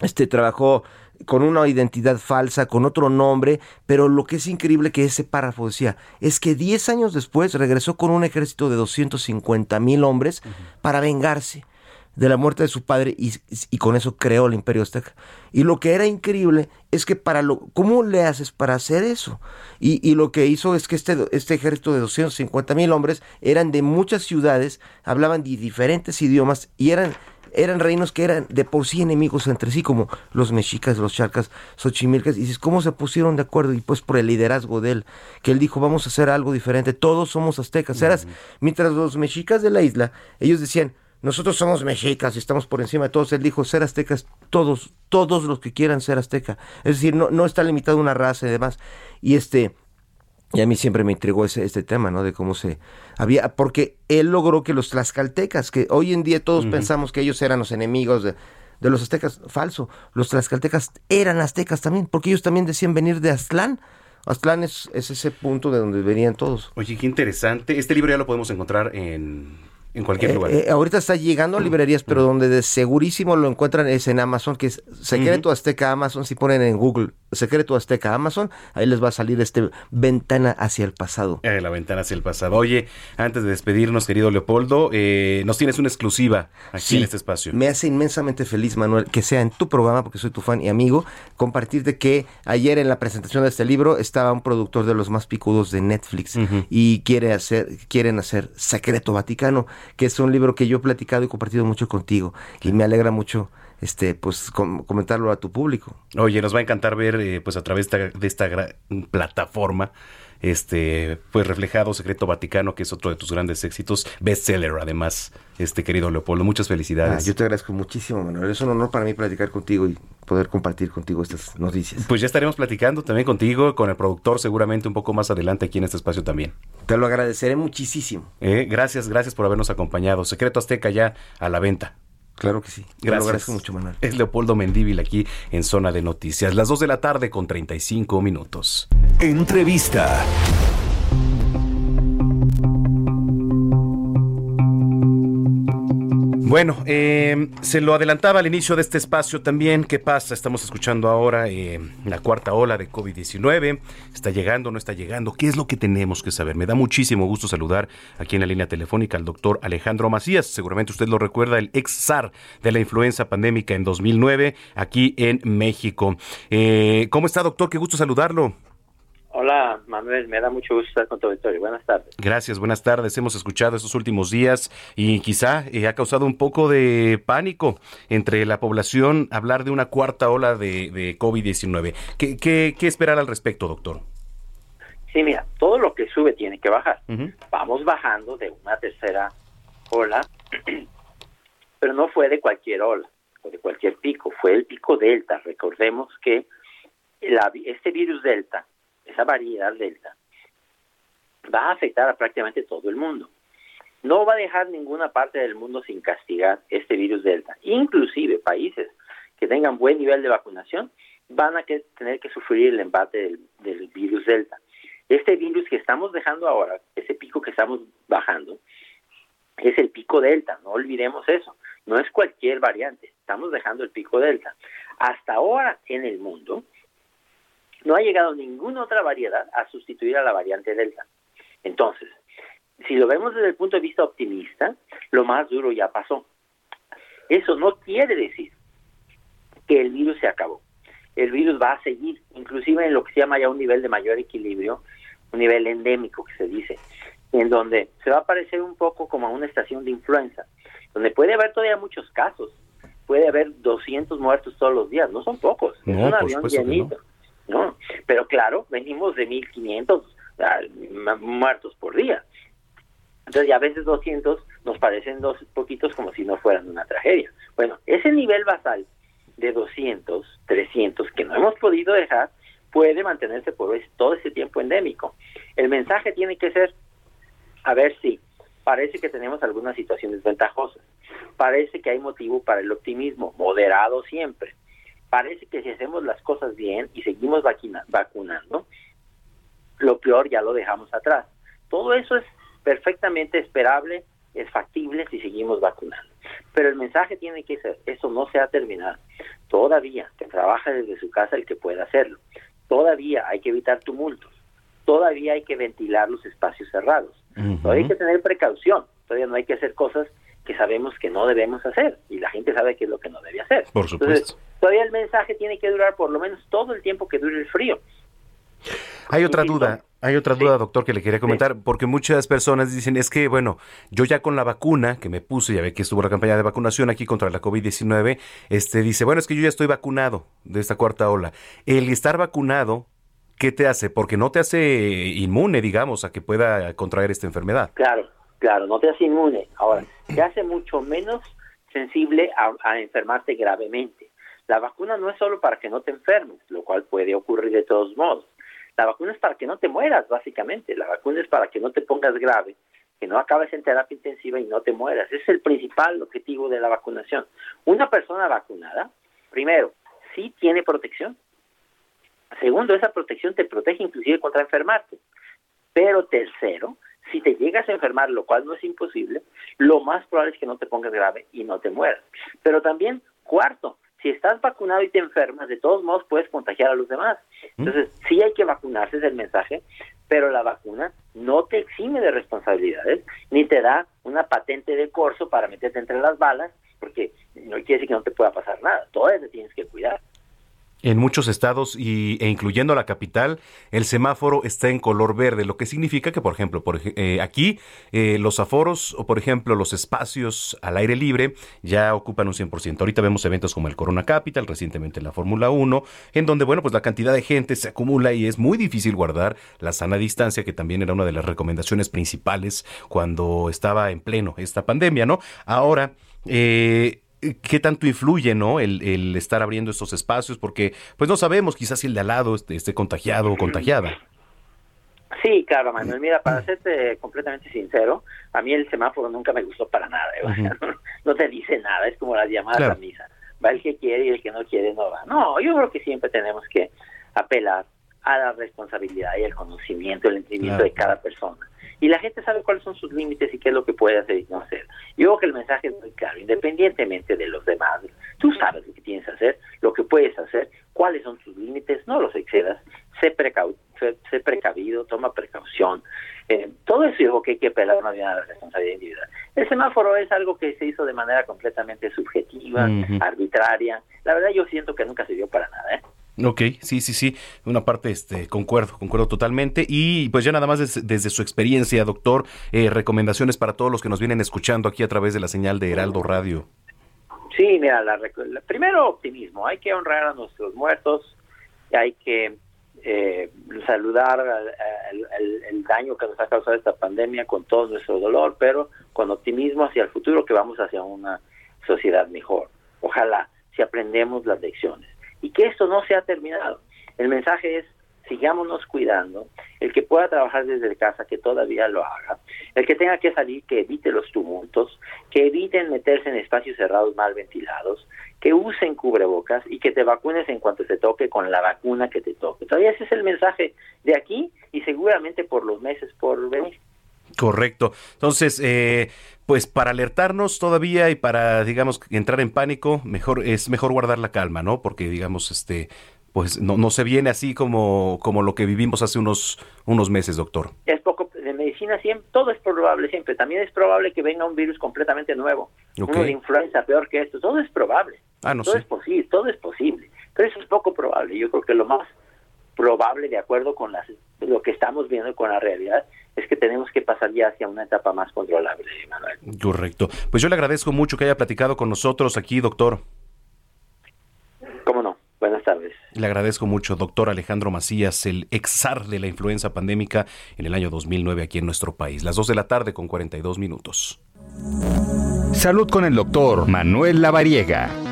este trabajó con una identidad falsa, con otro nombre, pero lo que es increíble que ese párrafo decía, es que 10 años después regresó con un ejército de 250 mil hombres para vengarse de la muerte de su padre y, y con eso creó el imperio azteca. Y lo que era increíble es que para lo, ¿cómo le haces para hacer eso? Y, y lo que hizo es que este, este ejército de 250 mil hombres eran de muchas ciudades, hablaban de diferentes idiomas y eran eran reinos que eran de por sí enemigos entre sí, como los mexicas, los charcas, xochimilcas, y dices, ¿cómo se pusieron de acuerdo? Y pues por el liderazgo de él, que él dijo, vamos a hacer algo diferente, todos somos aztecas. Eras, mientras los mexicas de la isla, ellos decían, nosotros somos mexicas y estamos por encima de todos. Él dijo, ser aztecas, todos, todos los que quieran ser azteca. Es decir, no, no está limitado a una raza y demás. Y este, y a mí siempre me intrigó ese, este tema, ¿no? De cómo se había, porque él logró que los tlaxcaltecas, que hoy en día todos pensamos que ellos eran los enemigos de, de los aztecas, falso. Los tlaxcaltecas eran aztecas también, porque ellos también decían venir de Aztlán. Aztlán es, es ese punto de donde venían todos. Oye, qué interesante. Este libro ya lo podemos encontrar en, en cualquier Eh, lugar. eh, ahorita está llegando a librerías, pero donde de segurísimo lo encuentran es en Amazon, que es Secreto Azteca Amazon. Si ponen en Google Secreto Azteca Amazon, ahí les va a salir este ventana hacia el pasado. Eh, la ventana hacia el pasado. Oye, antes de despedirnos, querido Leopoldo, eh, nos tienes una exclusiva aquí en este espacio. Me hace inmensamente feliz, Manuel, que sea en tu programa, porque soy tu fan y amigo, compartirte que ayer en la presentación de este libro estaba un productor de los más picudos de Netflix y quiere hacer, quieren hacer Secreto Vaticano, que es un libro que yo he platicado y compartido mucho contigo y me alegra mucho este pues comentarlo a tu público. Oye, nos va a encantar ver eh, pues a través de esta, de esta plataforma este pues reflejado Secreto Vaticano, que es otro de tus grandes éxitos, bestseller además, este querido Leopoldo. Muchas felicidades. Ah, yo te agradezco muchísimo, Manuel. Es un honor para mí platicar contigo y poder compartir contigo estas noticias. Pues ya estaremos platicando también contigo, con el productor seguramente un poco más adelante aquí en este espacio también. Te lo agradeceré muchísimo. Eh, gracias, gracias por habernos acompañado. Secreto Azteca ya a la venta. Claro que sí. Gracias. Agradezco mucho, Manuel. Es Leopoldo Mendíbil aquí en Zona de Noticias. Las 2 de la tarde con 35 minutos. Entrevista. Bueno, eh, se lo adelantaba al inicio de este espacio también. ¿Qué pasa? Estamos escuchando ahora eh, la cuarta ola de COVID-19. ¿Está llegando no está llegando? ¿Qué es lo que tenemos que saber? Me da muchísimo gusto saludar aquí en la línea telefónica al doctor Alejandro Macías. Seguramente usted lo recuerda, el ex zar de la influenza pandémica en 2009 aquí en México. Eh, ¿Cómo está, doctor? Qué gusto saludarlo. Hola, Manuel, me da mucho gusto estar con tu auditorio. Buenas tardes. Gracias, buenas tardes. Hemos escuchado estos últimos días y quizá eh, ha causado un poco de pánico entre la población hablar de una cuarta ola de, COVID-19. ¿Qué, qué, esperar al respecto, doctor? Sí, mira, todo lo que sube tiene que bajar. Vamos bajando de una tercera ola, *clears throat* pero no fue de cualquier ola o de cualquier pico, fue el pico delta. Recordemos que este virus delta esa variedad delta, va a afectar a prácticamente todo el mundo. No va a dejar ninguna parte del mundo sin castigar este virus delta. Inclusive países que tengan buen nivel de vacunación van a tener que sufrir el embate del, virus delta. Este virus que estamos dejando ahora, ese pico que estamos bajando, es el pico delta, no olvidemos eso. No es cualquier variante, estamos dejando el pico delta. Hasta ahora en el mundo, no ha llegado ninguna otra variedad a sustituir a la variante Delta. Entonces, si lo vemos desde el punto de vista optimista, lo más duro ya pasó. Eso no quiere decir que el virus se acabó. El virus va a seguir, inclusive en lo que se llama ya un nivel de mayor equilibrio, un nivel endémico que se dice, en donde se va a parecer un poco como a una estación de influenza, donde puede haber todavía muchos casos, puede haber 200 muertos todos los días, no son pocos, es un avión llenito. ¿no? Pero claro, venimos de 1.500 ah, muertos por día. Entonces, ya a veces 200 nos parecen dos poquitos como si no fueran una tragedia. Bueno, ese nivel basal de 200, 300 que no hemos podido dejar puede mantenerse por todo ese tiempo endémico. El mensaje tiene que ser, a ver si parece que tenemos algunas situaciones ventajosas, parece que hay motivo para el optimismo, moderado siempre, parece que si hacemos las cosas bien y seguimos vacunando, lo peor ya lo dejamos atrás. Todo eso es perfectamente esperable, es factible si seguimos vacunando. Pero el mensaje tiene que ser, eso no se ha terminado. Todavía, que trabaja desde su casa el que pueda hacerlo. Todavía hay que evitar tumultos. Todavía hay que ventilar los espacios cerrados. Todavía hay que tener precaución. Todavía no hay que hacer cosas que sabemos que no debemos hacer y la gente sabe qué es lo que no debe hacer. Por supuesto todavía el mensaje tiene que durar por lo menos todo el tiempo que dure el frío. Hay otra duda, hay otra duda, doctor, que le quería comentar, porque muchas personas dicen, es que, bueno, yo ya con la vacuna que me puse, ya ve que estuvo la campaña de vacunación aquí contra la COVID-19, este, dice, bueno, es que yo ya estoy vacunado de esta cuarta ola. El estar vacunado, ¿qué te hace? Porque no te hace inmune, digamos, a que pueda contraer esta enfermedad. Claro, claro, no te hace inmune. Ahora, te hace mucho menos sensible a enfermarte gravemente. La vacuna no es solo para que no te enfermes, lo cual puede ocurrir de todos modos. La vacuna es para que no te mueras, básicamente. La vacuna es para que no te pongas grave, que no acabes en terapia intensiva y no te mueras. Es el principal objetivo de la vacunación. Una persona vacunada, primero, sí tiene protección. Segundo, esa protección te protege inclusive contra enfermarte. Pero tercero, si te llegas a enfermar, lo cual no es imposible, lo más probable es que no te pongas grave y no te mueras. Pero también, cuarto, si estás vacunado y te enfermas, de todos modos puedes contagiar a los demás. Entonces, sí hay que vacunarse, es el mensaje, pero la vacuna no te exime de responsabilidades, ni te da una patente de corso para meterte entre las balas, porque no quiere decir que no te pueda pasar nada, todavía te tienes que cuidar. En muchos estados y, e incluyendo la capital, el semáforo está en color verde, lo que significa que, por ejemplo, por, eh, aquí eh, los aforos o, por ejemplo, los espacios al aire libre ya ocupan un 100%. Ahorita vemos eventos como el Corona Capital, recientemente la Fórmula 1, en donde, bueno, pues la cantidad de gente se acumula y es muy difícil guardar la sana distancia, que también era una de las recomendaciones principales cuando estaba en pleno esta pandemia, ¿no? Ahora, eh, qué tanto influye, ¿no? El, estar abriendo estos espacios, porque pues no sabemos quizás si el de al lado esté, contagiado o contagiada. Sí, claro, Manuel. Mira, para serte completamente sincero, a mí el semáforo nunca me gustó para nada. ¿eh? *laughs* no, te dice nada, es como las llamadas a misa. Va el que quiere y el que no quiere no va. No, yo creo que siempre tenemos que apelar a la responsabilidad y el conocimiento, el entendimiento de cada persona y la gente sabe cuáles son sus límites y qué es lo que puede hacer y no hacer. Yo creo que el mensaje es muy claro, independientemente de los demás, tú sabes lo que tienes que hacer, lo que puedes hacer, cuáles son tus límites, no los excedas, sé, sé, precavido, toma precaución. Eh, todo eso es algo que hay que apelar una la responsabilidad individual. El semáforo es algo que se hizo de manera completamente subjetiva, arbitraria. La verdad yo siento que nunca se dio para nada. ¿eh? Ok, sí, sí, sí, una parte, este, concuerdo, concuerdo totalmente. Y pues ya nada más desde, su experiencia, doctor, eh, recomendaciones para todos los que nos vienen escuchando aquí a través de la señal de Heraldo Radio. Sí, mira, la, primero optimismo, hay que honrar a nuestros muertos, hay que eh, saludar el, daño que nos ha causado esta pandemia con todo nuestro dolor, pero con optimismo hacia el futuro que vamos hacia una sociedad mejor. Ojalá si aprendemos las lecciones y que esto no se ha terminado. El mensaje es, sigámonos cuidando, el que pueda trabajar desde casa, que todavía lo haga, el que tenga que salir, que evite los tumultos, que eviten meterse en espacios cerrados mal ventilados, que usen cubrebocas y que te vacunes en cuanto te toque con la vacuna que te toque. Todavía ese es el mensaje de aquí y seguramente por los meses por venir. Correcto. Entonces, eh, pues para alertarnos todavía y para, digamos, entrar en pánico, mejor es mejor guardar la calma, ¿no? Porque, digamos, este, pues no, no se viene así como, como lo que vivimos hace unos, unos meses, doctor. Es poco, de medicina siempre, todo es probable siempre. También es probable que venga un virus completamente nuevo, uno de influenza peor que esto. Todo es probable. Ah, no todo es posible, todo es posible. Pero eso es poco probable. Yo creo que lo más probable, de acuerdo con las, lo que estamos viendo con la realidad, es que tenemos que pasar ya hacia una etapa más controlable, Manuel. Correcto. Pues yo le agradezco mucho que haya platicado con nosotros aquí, doctor. ¿Cómo no? Buenas tardes. Le agradezco mucho, doctor Alejandro Macías, el exar de la influenza pandémica en el año 2009 aquí en nuestro país. Las 2 de la tarde con 42 minutos. Salud con el doctor Manuel Lavariega.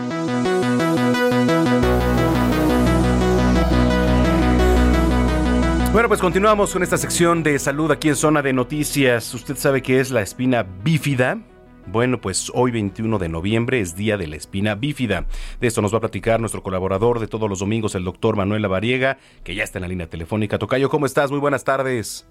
Bueno, pues continuamos con esta sección de salud aquí en Zona de Noticias. Usted sabe qué es la espina bífida. Bueno, pues hoy 21 de noviembre es Día de la Espina Bífida. De esto nos va a platicar nuestro colaborador de todos los domingos, el doctor Manuel Lavariega, que ya está en la línea telefónica. Tocayo, ¿cómo estás? Muy buenas tardes.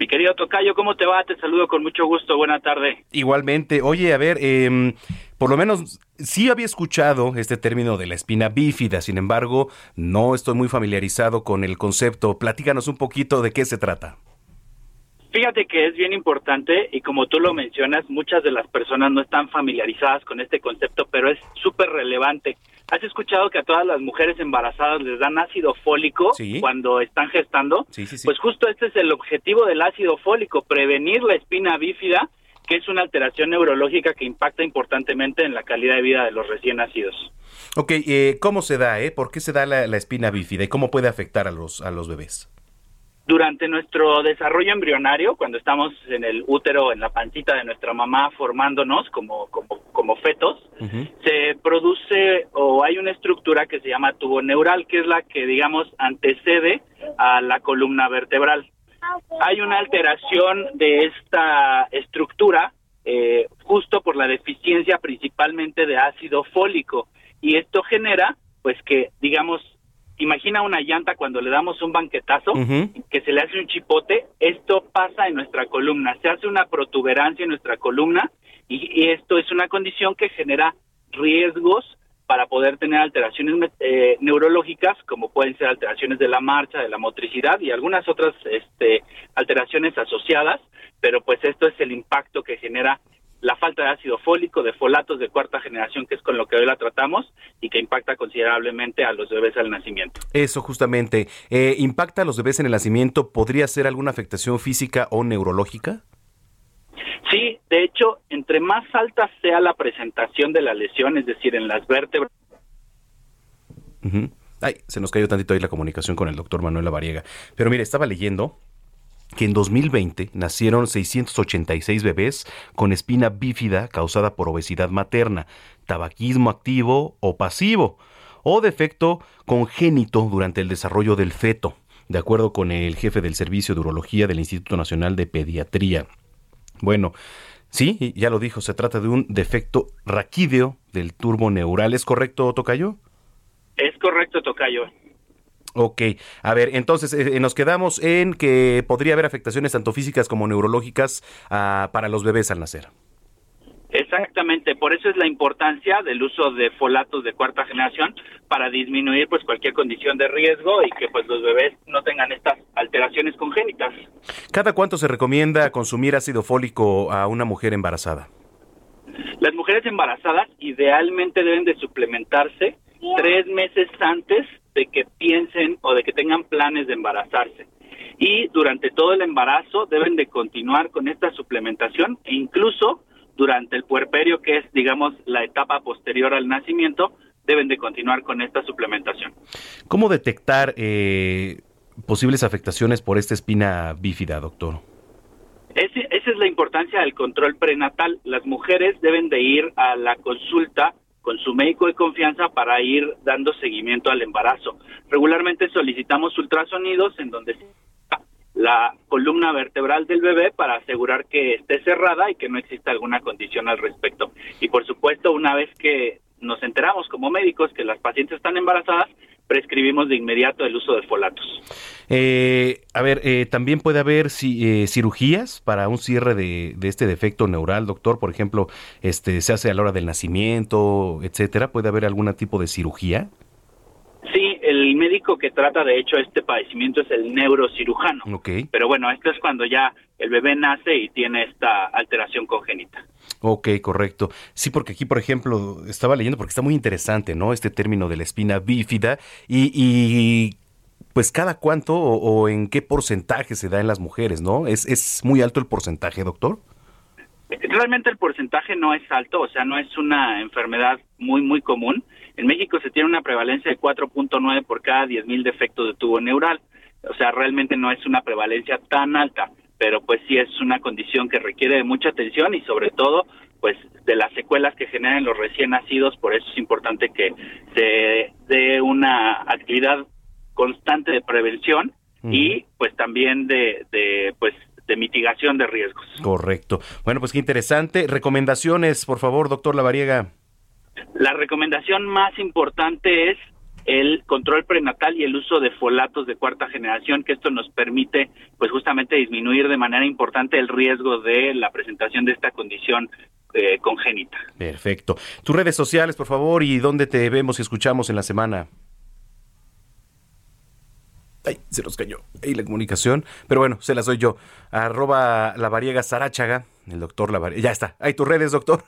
Mi querido Tocayo, ¿cómo te va? Te saludo con mucho gusto. Buena tarde. Igualmente. Oye, a ver, eh, por lo menos sí había escuchado este término de la espina bífida, sin embargo, no estoy muy familiarizado con el concepto. Platícanos un poquito de qué se trata. Fíjate que es bien importante y como tú lo mencionas, muchas de las personas no están familiarizadas con este concepto, pero es súper relevante. ¿Has escuchado que a todas las mujeres embarazadas les dan ácido fólico cuando están gestando? Sí, sí, pues justo este es el objetivo del ácido fólico, prevenir la espina bífida que es una alteración neurológica que impacta importantemente en la calidad de vida de los recién nacidos. Ok, eh, ¿cómo se da? Eh? ¿Por qué se da la, espina bífida y cómo puede afectar a los, a los bebés? Durante nuestro desarrollo embrionario, cuando estamos en el útero, en la pancita de nuestra mamá formándonos como, como, como fetos, se produce o hay una estructura que se llama tubo neural, que es la que, digamos, antecede a la columna vertebral hay una alteración de esta estructura eh, justo por la deficiencia principalmente de ácido fólico. Y esto genera pues que digamos imagina una llanta cuando le damos un banquetazo que se le hace un chipote. Esto pasa en nuestra columna. Se hace una protuberancia en nuestra columna y, y esto es una condición que genera riesgos para poder tener alteraciones eh, neurológicas, como pueden ser alteraciones de la marcha, de la motricidad y algunas otras este, alteraciones asociadas, pero pues esto es el impacto que genera la falta de ácido fólico, de folatos de cuarta generación, que es con lo que hoy la tratamos y que impacta considerablemente a los bebés al nacimiento. Eso justamente, eh, ¿impacta a los bebés en el nacimiento? ¿Podría ser alguna afectación física o neurológica? Sí, de hecho, entre más alta sea la presentación de la lesión, es decir, en las vértebras. Ay, se nos cayó tantito ahí la comunicación con el doctor Manuel Lavariega. Pero mire, estaba leyendo que en 2020 nacieron 686 bebés con espina bífida causada por obesidad materna, tabaquismo activo o pasivo, o defecto congénito durante el desarrollo del feto, de acuerdo con el jefe del Servicio de Urología del Instituto Nacional de Pediatría. Bueno, sí, ya lo dijo, se trata de un defecto raquídeo del turbo neural. ¿Es correcto, Tocayo? Es correcto, Tocayo. Ok, a ver, entonces eh, nos quedamos en que podría haber afectaciones tanto físicas como neurológicas ah, para los bebés al nacer. Exactamente, por eso es la importancia del uso de folatos de cuarta generación para disminuir pues cualquier condición de riesgo y que pues los bebés no tengan estas alteraciones congénitas. ¿Cada cuánto se recomienda consumir ácido fólico a una mujer embarazada? Las mujeres embarazadas idealmente deben de suplementarse tres meses antes de que piensen o de que tengan planes de embarazarse. Y durante todo el embarazo deben de continuar con esta suplementación e incluso durante el puerperio, que es, digamos, la etapa posterior al nacimiento, deben de continuar con esta suplementación. ¿Cómo detectar eh, posibles afectaciones por esta espina bífida, doctor? esa es la importancia del control prenatal. Las mujeres deben de ir a la consulta con su médico de confianza para ir dando seguimiento al embarazo. Regularmente solicitamos ultrasonidos en donde la columna vertebral del bebé para asegurar que esté cerrada y que no exista alguna condición al respecto. Y por supuesto, una vez que nos enteramos como médicos que las pacientes están embarazadas, prescribimos de inmediato el uso de folatos. Eh, a ver, eh, también puede haber eh, cirugías para un cierre de, de, este defecto neural, doctor. Por ejemplo, este se hace a la hora del nacimiento, etcétera. ¿Puede haber algún tipo de cirugía? El médico que trata de hecho este padecimiento es el neurocirujano. Pero bueno, esto es cuando ya el bebé nace y tiene esta alteración congénita. Ok, correcto. Sí, porque aquí, por ejemplo, estaba leyendo porque está muy interesante, ¿no? Este término de la espina bífida y, y pues cada cuánto o, o, en qué porcentaje se da en las mujeres, ¿no? ¿Es, es muy alto el porcentaje, doctor? Realmente el porcentaje no es alto, o sea, no es una enfermedad muy, muy común. En México se tiene una prevalencia de 4.9 por cada 10.000 defectos de tubo neural. O sea, realmente no es una prevalencia tan alta, pero pues sí es una condición que requiere de mucha atención y sobre todo pues de las secuelas que generan los recién nacidos, por eso es importante que se dé una actividad constante de prevención y pues también de, de pues de mitigación de riesgos. Correcto. Bueno, pues qué interesante. Recomendaciones, por favor, doctor Lavariega. La recomendación más importante es el control prenatal y el uso de folatos de cuarta generación, que esto nos permite, pues justamente disminuir de manera importante el riesgo de la presentación de esta condición eh, congénita. Perfecto. Tus redes sociales, por favor, y dónde te vemos y escuchamos en la semana. Ay, se nos cayó ahí la comunicación. Pero bueno, se las doy yo. Arroba la variega Sarachaga, el doctor la Ya está. Hay tus redes, doctor.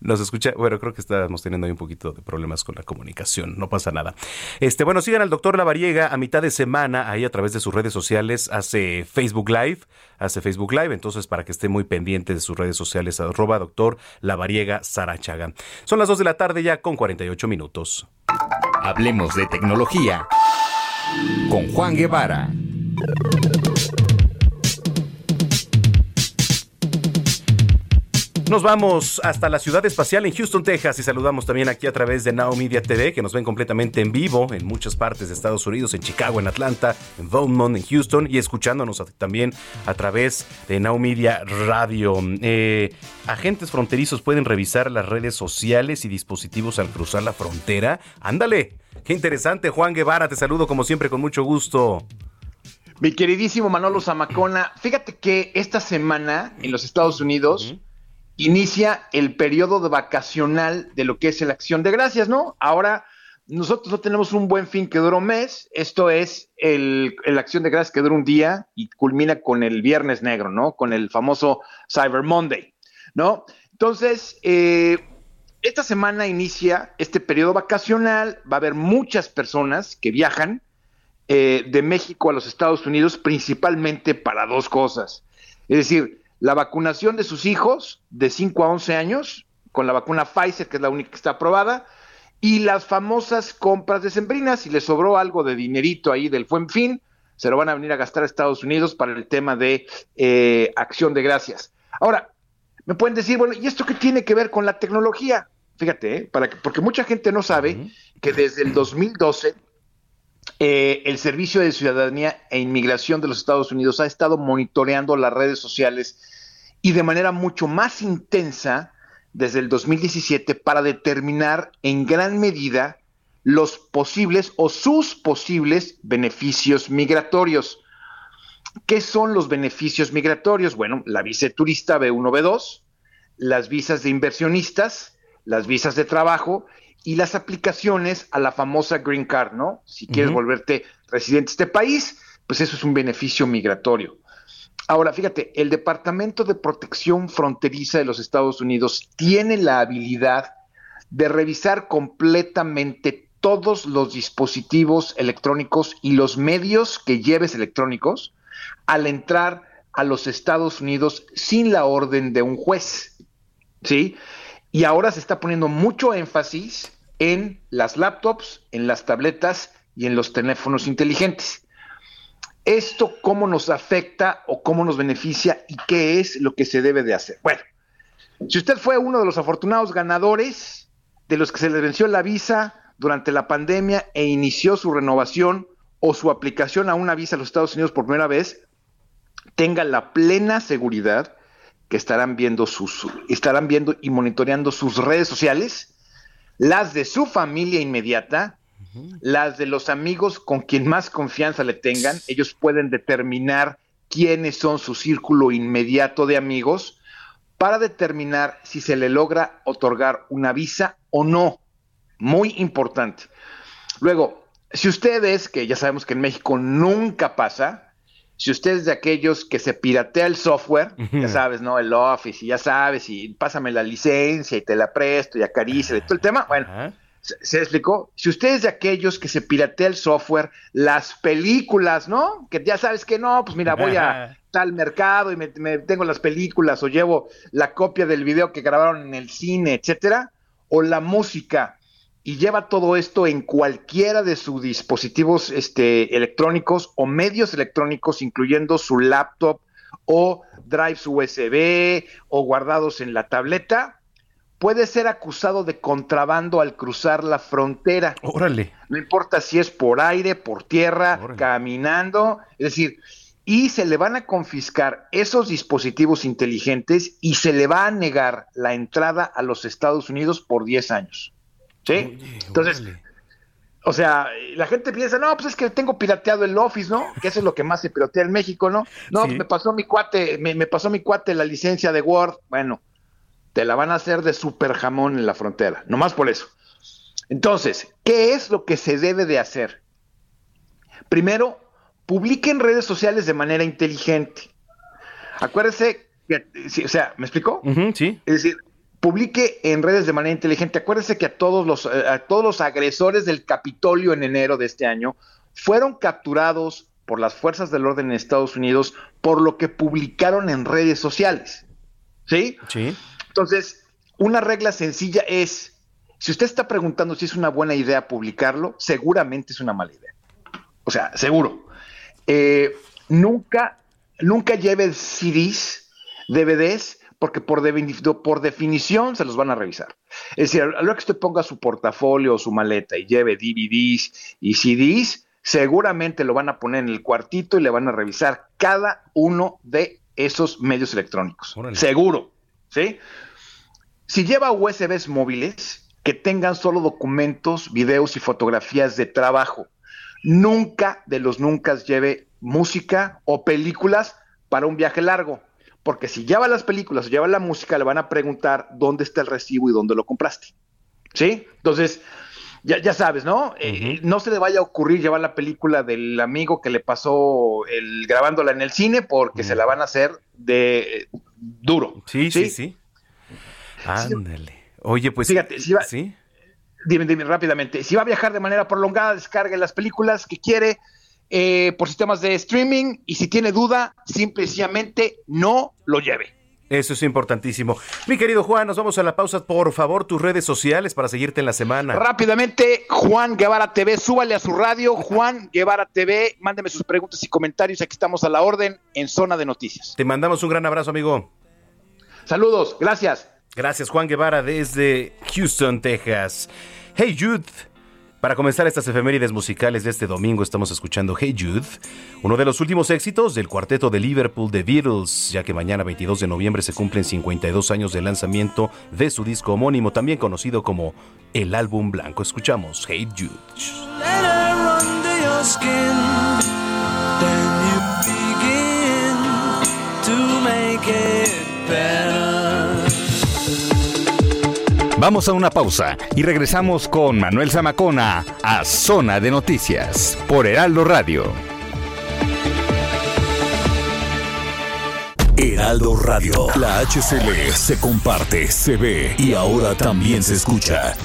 Nos escucha, bueno, creo que estamos teniendo ahí un poquito de problemas con la comunicación, no pasa nada. Este, bueno, sigan al doctor Lavariega a mitad de semana, ahí a través de sus redes sociales, hace Facebook Live, hace Facebook Live, entonces para que esté muy pendiente de sus redes sociales, arroba doctor Lavariega Sarachaga. Son las 2 de la tarde ya con 48 minutos. Hablemos de tecnología con Juan Guevara. Nos vamos hasta la ciudad espacial en Houston, Texas y saludamos también aquí a través de Now Media TV que nos ven completamente en vivo en muchas partes de Estados Unidos, en Chicago, en Atlanta, en Beaumont, en Houston y escuchándonos también a través de Now Media Radio. Eh, agentes fronterizos pueden revisar las redes sociales y dispositivos al cruzar la frontera. Ándale, qué interesante Juan Guevara, te saludo como siempre con mucho gusto. Mi queridísimo Manolo Zamacona, fíjate que esta semana en los Estados Unidos inicia el periodo de vacacional de lo que es la acción de gracias, ¿no? Ahora nosotros no tenemos un buen fin que dura un mes, esto es el, acción de gracias que dura un día y culmina con el viernes negro, ¿no? Con el famoso Cyber Monday, ¿no? Entonces, eh, esta semana inicia este periodo vacacional, va a haber muchas personas que viajan eh, de México a los Estados Unidos principalmente para dos cosas. Es decir, la vacunación de sus hijos de 5 a 11 años con la vacuna Pfizer, que es la única que está aprobada, y las famosas compras de sembrinas, si les sobró algo de dinerito ahí del buen fin, se lo van a venir a gastar a Estados Unidos para el tema de eh, acción de gracias. Ahora, me pueden decir, bueno, ¿y esto qué tiene que ver con la tecnología? Fíjate, ¿eh? para que, porque mucha gente no sabe que desde el 2012 eh, el Servicio de Ciudadanía e Inmigración de los Estados Unidos ha estado monitoreando las redes sociales y de manera mucho más intensa desde el 2017 para determinar en gran medida los posibles o sus posibles beneficios migratorios. ¿Qué son los beneficios migratorios? Bueno, la visa turista B1, B2, las visas de inversionistas, las visas de trabajo y las aplicaciones a la famosa Green Card, ¿no? Si quieres volverte residente de este país, pues eso es un beneficio migratorio. Ahora, fíjate, el Departamento de Protección Fronteriza de los Estados Unidos tiene la habilidad de revisar completamente todos los dispositivos electrónicos y los medios que lleves electrónicos al entrar a los Estados Unidos sin la orden de un juez. ¿Sí? Y ahora se está poniendo mucho énfasis en las laptops, en las tabletas y en los teléfonos inteligentes esto cómo nos afecta o cómo nos beneficia y qué es lo que se debe de hacer. Bueno, si usted fue uno de los afortunados ganadores de los que se les venció la visa durante la pandemia e inició su renovación o su aplicación a una visa a los Estados Unidos por primera vez, tenga la plena seguridad que estarán viendo sus estarán viendo y monitoreando sus redes sociales, las de su familia inmediata las de los amigos con quien más confianza le tengan, ellos pueden determinar quiénes son su círculo inmediato de amigos para determinar si se le logra otorgar una visa o no. Muy importante. Luego, si ustedes, que ya sabemos que en México nunca pasa, si ustedes de aquellos que se piratea el software, ya sabes, ¿no? El Office, y ya sabes, y pásame la licencia y te la presto y acaricia y todo el tema, bueno, ¿Se, explicó? Si ustedes de aquellos que se piratea el software, las películas, ¿no? Que ya sabes que no, pues mira, voy a tal mercado y me, tengo las películas o llevo la copia del video que grabaron en el cine, etcétera, o la música y lleva todo esto en cualquiera de sus dispositivos este, electrónicos o medios electrónicos, incluyendo su laptop o drives USB o guardados en la tableta, puede ser acusado de contrabando al cruzar la frontera. Órale. No importa si es por aire, por tierra, caminando, es decir, y se le van a confiscar esos dispositivos inteligentes y se le va a negar la entrada a los Estados Unidos por 10 años. ¿Sí? Entonces, o sea, la gente piensa, no, pues es que tengo pirateado el Office, ¿no? Que eso es lo que más se piratea en México, ¿no? No, me pasó mi cuate, me, me pasó mi cuate la licencia de Word. Bueno, te la van a hacer de super jamón en la frontera, nomás por eso. Entonces, ¿qué es lo que se debe de hacer? Primero, publique en redes sociales de manera inteligente. Acuérdese, que, o sea, ¿me explicó? sí. Es decir, publique en redes de manera inteligente. Acuérdese que a todos los, eh, a todos los agresores del Capitolio en enero de este año fueron capturados por las fuerzas del orden en Estados Unidos por lo que publicaron en redes sociales. ¿Sí? Sí. Entonces, una regla sencilla es, si usted está preguntando si es una buena idea publicarlo, seguramente es una mala idea. O sea, seguro. Eh, nunca, nunca lleve CDs, DVDs, porque por, por, definición se los van a revisar. Es decir, a lo que usted ponga su portafolio o su maleta y lleve DVDs y CDs, seguramente lo van a poner en el cuartito y le van a revisar cada uno de esos medios electrónicos. Seguro, ¿sí? Si lleva USBs móviles, que tengan solo documentos, videos y fotografías de trabajo. Nunca de los nunca lleve música o películas para un viaje largo, porque si lleva las películas o lleva la música, le van a preguntar dónde está el recibo y dónde lo compraste. ¿Sí? Entonces, ya, ya sabes, ¿no? Eh, no se le vaya a ocurrir llevar la película del amigo que le pasó el, grabándola en el cine porque se la van a hacer de duro. Sí, sí, sí. Ándale. Oye, pues fíjate, si va, ¿sí? dime, dime rápidamente, si va a viajar de manera prolongada, descargue las películas que quiere eh, por sistemas de streaming y si tiene duda, simplemente no lo lleve. Eso es importantísimo. Mi querido Juan, nos vamos a la pausa. Por favor, tus redes sociales para seguirte en la semana. Rápidamente, Juan Guevara TV, súbale a su radio, Juan Guevara TV, mándeme sus preguntas y comentarios. Aquí estamos a la orden en Zona de Noticias. Te mandamos un gran abrazo, amigo. Saludos, gracias. Gracias, Juan Guevara, desde Houston, Texas. Hey Jude. Para comenzar estas efemérides musicales de este domingo estamos escuchando Hey Jude, uno de los últimos éxitos del cuarteto de Liverpool The Beatles, ya que mañana 22 de noviembre se cumplen 52 años de lanzamiento de su disco homónimo, también conocido como El Álbum Blanco. Escuchamos Hey Jude. Vamos a una pausa y regresamos con Manuel Zamacona a Zona de Noticias por Heraldo Radio. Heraldo Radio, la HCL se comparte, se ve y ahora también se escucha.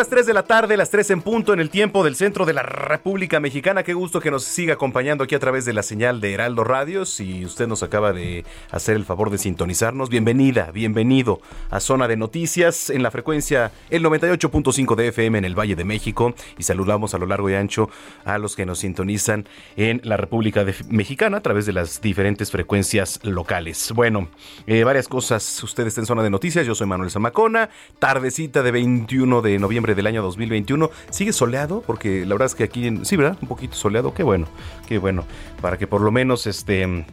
Las 3 de la tarde, las 3 en punto en el tiempo del centro de la República Mexicana. Qué gusto que nos siga acompañando aquí a través de la señal de Heraldo Radio. Si usted nos acaba de hacer el favor de sintonizarnos, bienvenida, bienvenido a Zona de Noticias en la frecuencia el 98.5 de FM en el Valle de México. Y saludamos a lo largo y ancho a los que nos sintonizan en la República Mexicana a través de las diferentes frecuencias locales. Bueno, eh, varias cosas. Usted está en Zona de Noticias. Yo soy Manuel Zamacona. Tardecita de 21 de noviembre del año 2021. Sigue soleado, porque la verdad es que aquí, en, sí, ¿verdad? Un poquito soleado, qué bueno, qué bueno, para que por lo menos este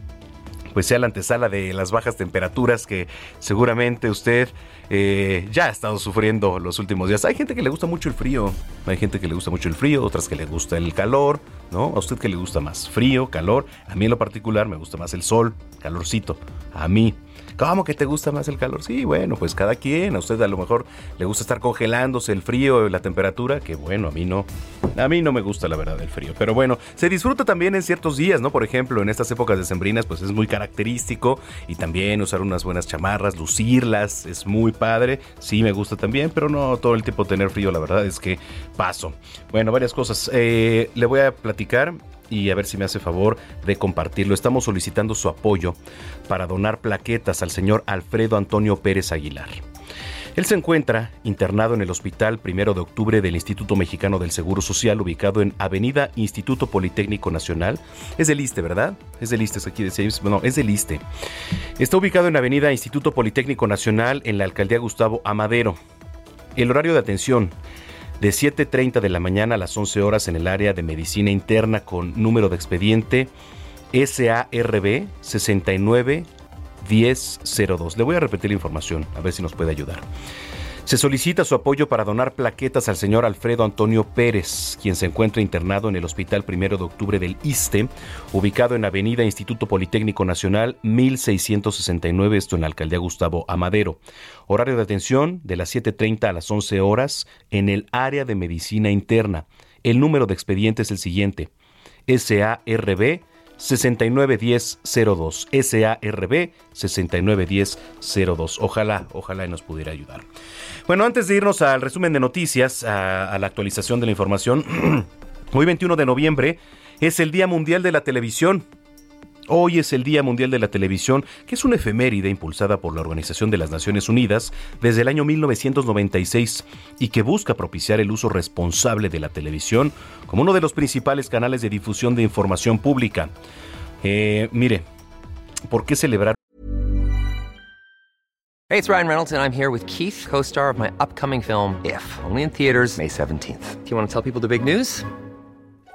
pues sea la antesala de las bajas temperaturas que seguramente usted eh, ya ha estado sufriendo los últimos días. Hay gente que le gusta mucho el frío, hay gente que le gusta mucho el frío, otras que le gusta el calor, ¿no? ¿A usted que le gusta más? Frío, calor. A mí en lo particular me gusta más el sol, calorcito. A mí. ¿Cómo que te gusta más el calor? Sí, bueno, pues cada quien. A usted a lo mejor le gusta estar congelándose el frío, la temperatura, que bueno, a mí no. A mí no me gusta la verdad el frío. Pero bueno, se disfruta también en ciertos días, ¿no? Por ejemplo, en estas épocas decembrinas, pues es muy característico. Y también usar unas buenas chamarras, lucirlas, es muy padre. Sí, me gusta también, pero no todo el tiempo tener frío, la verdad es que paso. Bueno, varias cosas. Eh, le voy a platicar y a ver si me hace favor de compartirlo. Estamos solicitando su apoyo para donar plaquetas al señor Alfredo Antonio Pérez Aguilar. Él se encuentra internado en el Hospital Primero de Octubre del Instituto Mexicano del Seguro Social, ubicado en Avenida Instituto Politécnico Nacional. Es del ISTE, ¿verdad? Es del ISTE, es aquí decía. No, es del ISTE. Está ubicado en Avenida Instituto Politécnico Nacional, en la alcaldía Gustavo Amadero. El horario de atención de 7.30 de la mañana a las 11 horas en el área de medicina interna con número de expediente SARB 691002. Le voy a repetir la información, a ver si nos puede ayudar. Se solicita su apoyo para donar plaquetas al señor Alfredo Antonio Pérez, quien se encuentra internado en el Hospital Primero de Octubre del ISTE, ubicado en Avenida Instituto Politécnico Nacional 1669, esto en la alcaldía Gustavo Amadero. Horario de atención de las 7.30 a las 11 horas en el área de medicina interna. El número de expediente es el siguiente. SARB 691002. SARB 691002. Ojalá, ojalá nos pudiera ayudar. Bueno, antes de irnos al resumen de noticias, a, a la actualización de la información, *clears throat* hoy 21 de noviembre es el Día Mundial de la Televisión. Hoy es el Día Mundial de la Televisión, que es una efeméride impulsada por la Organización de las Naciones Unidas desde el año 1996 y que busca propiciar el uso responsable de la televisión como uno de los principales canales de difusión de información pública. Eh, mire, ¿por qué celebrar? Hey, it's Ryan Reynolds and I'm here with Keith, co-star of my upcoming film If, only in theaters May 17th. Do you want to tell people the big news?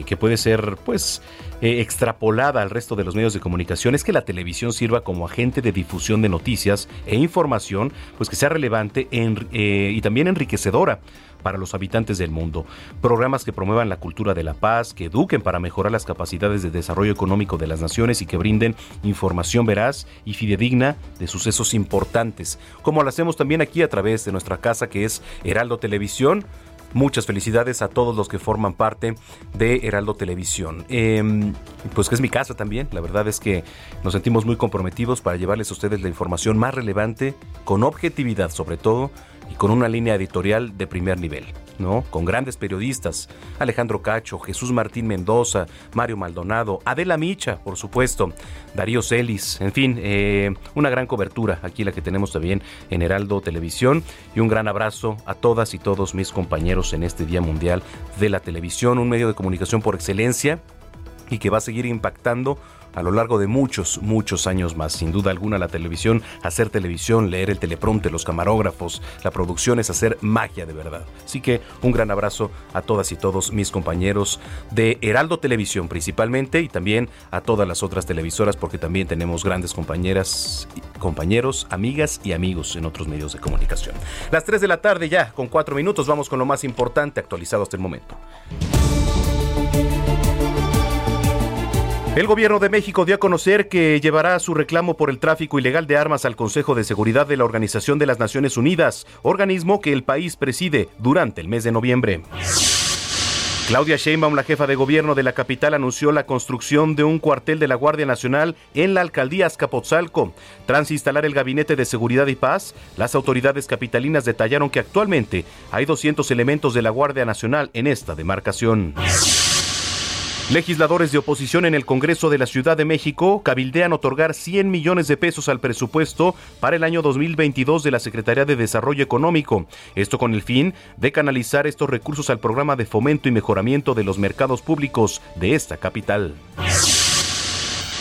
que, puede ser pues eh, extrapolada al resto de los medios de comunicación es que la televisión sirva como agente de difusión de noticias e información pues que sea relevante en, eh, y también enriquecedora para los habitantes del mundo. Programas que promuevan la cultura de la paz, que eduquen para mejorar las capacidades de desarrollo económico de las naciones y que brinden información veraz y fidedigna de sucesos importantes, como lo hacemos también aquí a través de nuestra casa que es Heraldo Televisión. Muchas felicidades a todos los que forman parte de Heraldo Televisión. Eh, pues que es mi casa también. La verdad es que nos sentimos muy comprometidos para llevarles a ustedes la información más relevante, con objetividad sobre todo, y con una línea editorial de primer nivel. ¿No? Con grandes periodistas, Alejandro Cacho, Jesús Martín Mendoza, Mario Maldonado, Adela Micha, por supuesto, Darío Celis, en fin, eh, una gran cobertura aquí la que tenemos también en Heraldo Televisión y un gran abrazo a todas y todos mis compañeros en este Día Mundial de la Televisión, un medio de comunicación por excelencia y que va a seguir impactando a lo largo de muchos, muchos años más. Sin duda alguna la televisión, hacer televisión, leer el teleprompte, los camarógrafos, la producción es hacer magia de verdad. Así que un gran abrazo a todas y todos mis compañeros de Heraldo Televisión principalmente y también a todas las otras televisoras porque también tenemos grandes compañeras, compañeros, amigas y amigos en otros medios de comunicación. Las 3 de la tarde ya, con 4 minutos, vamos con lo más importante actualizado hasta el momento. El gobierno de México dio a conocer que llevará su reclamo por el tráfico ilegal de armas al Consejo de Seguridad de la Organización de las Naciones Unidas, organismo que el país preside durante el mes de noviembre. Claudia Sheinbaum, la jefa de gobierno de la capital, anunció la construcción de un cuartel de la Guardia Nacional en la alcaldía Azcapotzalco. Tras instalar el Gabinete de Seguridad y Paz, las autoridades capitalinas detallaron que actualmente hay 200 elementos de la Guardia Nacional en esta demarcación. Legisladores de oposición en el Congreso de la Ciudad de México cabildean otorgar 100 millones de pesos al presupuesto para el año 2022 de la Secretaría de Desarrollo Económico. Esto con el fin de canalizar estos recursos al programa de fomento y mejoramiento de los mercados públicos de esta capital.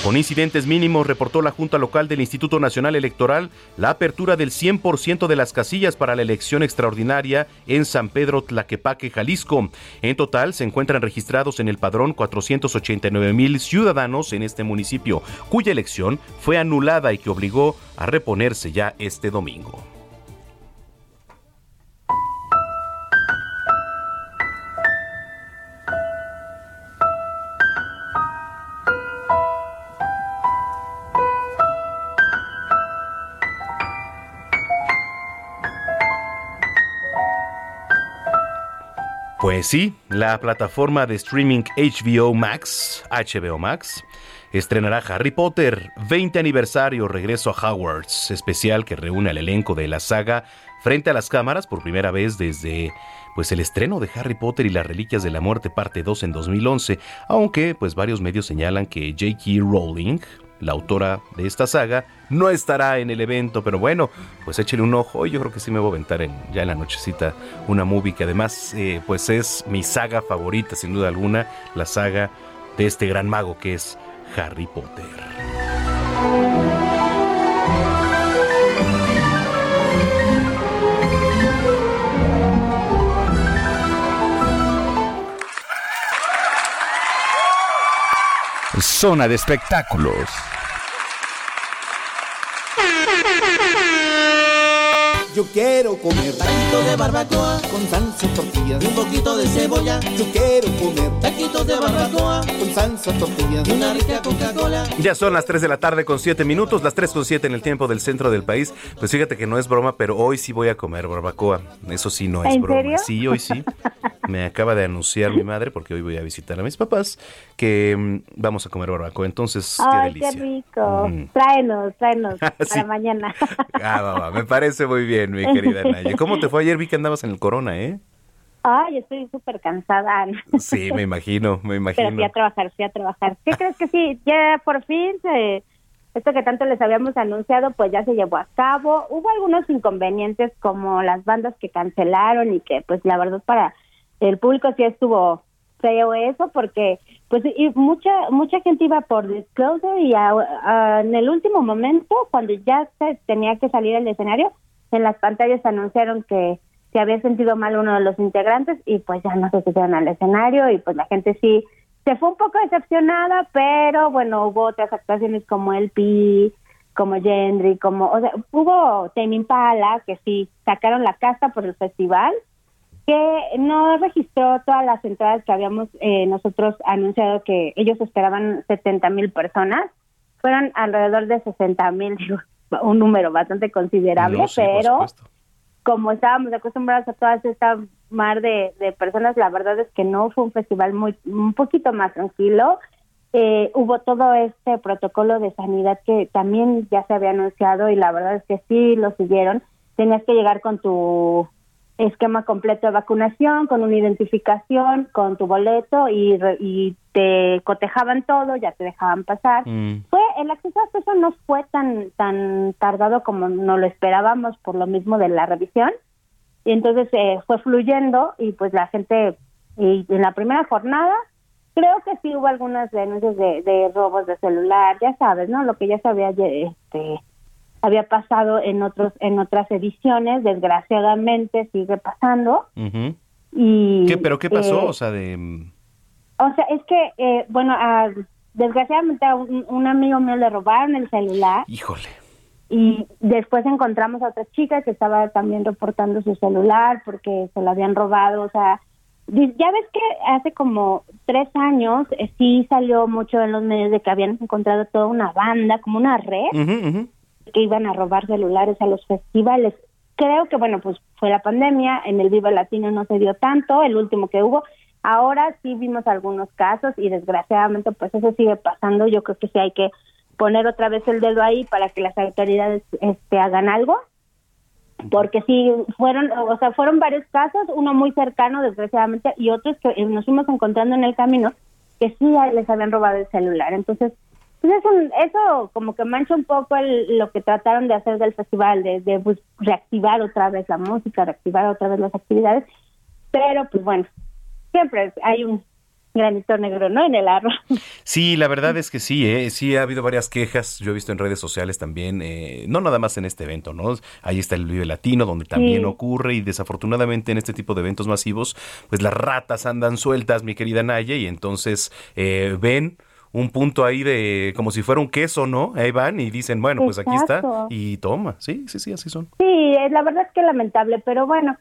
Con incidentes mínimos, reportó la Junta Local del Instituto Nacional Electoral la apertura del 100% de las casillas para la elección extraordinaria en San Pedro Tlaquepaque, Jalisco. En total, se encuentran registrados en el padrón 489 mil ciudadanos en este municipio, cuya elección fue anulada y que obligó a reponerse ya este domingo. Pues sí, la plataforma de streaming HBO Max, HBO Max, estrenará Harry Potter 20 aniversario regreso a Hogwarts, especial que reúne al elenco de la saga frente a las cámaras por primera vez desde pues el estreno de Harry Potter y las Reliquias de la Muerte parte 2 en 2011, aunque pues varios medios señalan que J.K. Rowling, la autora de esta saga, no estará en el evento, pero bueno, pues échele un ojo. Yo creo que sí me voy a aventar en, ya en la nochecita una movie que además eh, pues es mi saga favorita, sin duda alguna, la saga de este gran mago que es Harry Potter. Zona de espectáculos. Yo quiero comer taquitos de barbacoa con salsa tortillas y un poquito de cebolla. Yo quiero comer taquitos de barbacoa con salsa tortillas y una rica Coca-Cola. Ya son las 3 de la tarde con 7 minutos, las 3 con 7 en el tiempo del centro del país. Pues fíjate que no es broma, pero hoy sí voy a comer barbacoa. Eso sí no es ¿En broma. serio? Sí, hoy sí. Me acaba de anunciar mi madre, porque hoy voy a visitar a mis papás, que mm, vamos a comer barbacoa. Entonces, qué Ay, qué, delicia. rico. Mm. Tráenos, tráenos *laughs* Sí. para mañana. Ah, va, va, me parece muy bien, mi querida *laughs* Naya. ¿Cómo te fue ayer? Vi que andabas en el corona, ¿eh? Ay, estoy súper cansada. *laughs* Sí, me imagino, me imagino. Pero fui a trabajar, fui a trabajar. ¿Qué crees que sí? Ya por fin se, esto que tanto les habíamos anunciado, pues ya se llevó a cabo. Hubo algunos inconvenientes como las bandas que cancelaron y que, pues la verdad para el público sí estuvo feo eso porque pues y mucha mucha gente iba por Disclosure y en el último momento cuando ya se tenía que salir al escenario en las pantallas anunciaron que se había sentido mal uno de los integrantes y pues ya no se pusieron al escenario y pues la gente sí se fue un poco decepcionada, pero bueno, hubo otras actuaciones como El Pi, como Gendry, como, o sea, hubo Tame Impala que sí sacaron la casta por el festival, que no registró todas las entradas que habíamos eh, nosotros anunciado que ellos esperaban 70 mil personas, fueron alrededor de 60 mil, un número bastante considerable, pero como estábamos acostumbrados a todas esta mar de, personas, la verdad es que no fue un festival muy un poquito más tranquilo. Eh, hubo todo este protocolo de sanidad que también ya se había anunciado y la verdad es que sí lo siguieron. Tenías que llegar con tu esquema completo de vacunación, con una identificación, con tu boleto y, y te cotejaban todo, ya te dejaban pasar. Mm. Fue el acceso a eso no fue tan tan tardado como no lo esperábamos por lo mismo de la revisión y entonces eh, fue fluyendo y pues la gente y en la primera jornada creo que sí hubo algunas denuncias de, de robos de celular, ya sabes, ¿no? Lo que ya se había este había pasado en otros en otras ediciones, desgraciadamente sigue pasando. Y ¿Qué pero qué pasó? eh, o sea, de mm, o sea, es que eh, bueno, a, desgraciadamente a un, un amigo mío le robaron el celular. Híjole. Y después encontramos a otra chica que estaba también reportando su celular porque se lo habían robado. O sea, ya ves que hace como tres años eh, sí salió mucho en los medios de que habían encontrado toda una banda, como una red, que iban a robar celulares a los festivales. Creo que, bueno, pues fue la pandemia, en el Viva Latino no se dio tanto, el último que hubo. Ahora sí vimos algunos casos y desgraciadamente pues eso sigue pasando. Yo creo que sí hay que poner otra vez el dedo ahí para que las autoridades este hagan algo porque sí fueron o sea fueron varios casos uno muy cercano desgraciadamente y otros que eh, nos fuimos encontrando en el camino que sí les habían robado el celular entonces pues eso, eso como que mancha un poco el- lo que trataron de hacer del festival de, de pues, reactivar otra vez la música reactivar otra vez las actividades pero pues bueno siempre hay un granito negro no en el arroz Sí, la verdad es que sí, ¿eh? sí ha habido varias quejas, yo he visto en redes sociales también, eh, no nada más en este evento, ¿no? Ahí está el Vive Latino, donde también Sí. ocurre y desafortunadamente en este tipo de eventos masivos, pues las ratas andan sueltas, mi querida Naya, y entonces eh, ven un punto ahí de como si fuera un queso, ¿no? Ahí van y dicen, bueno, pues aquí está y toma, sí, sí, sí, así son. Sí, eh, la verdad es que lamentable, pero bueno.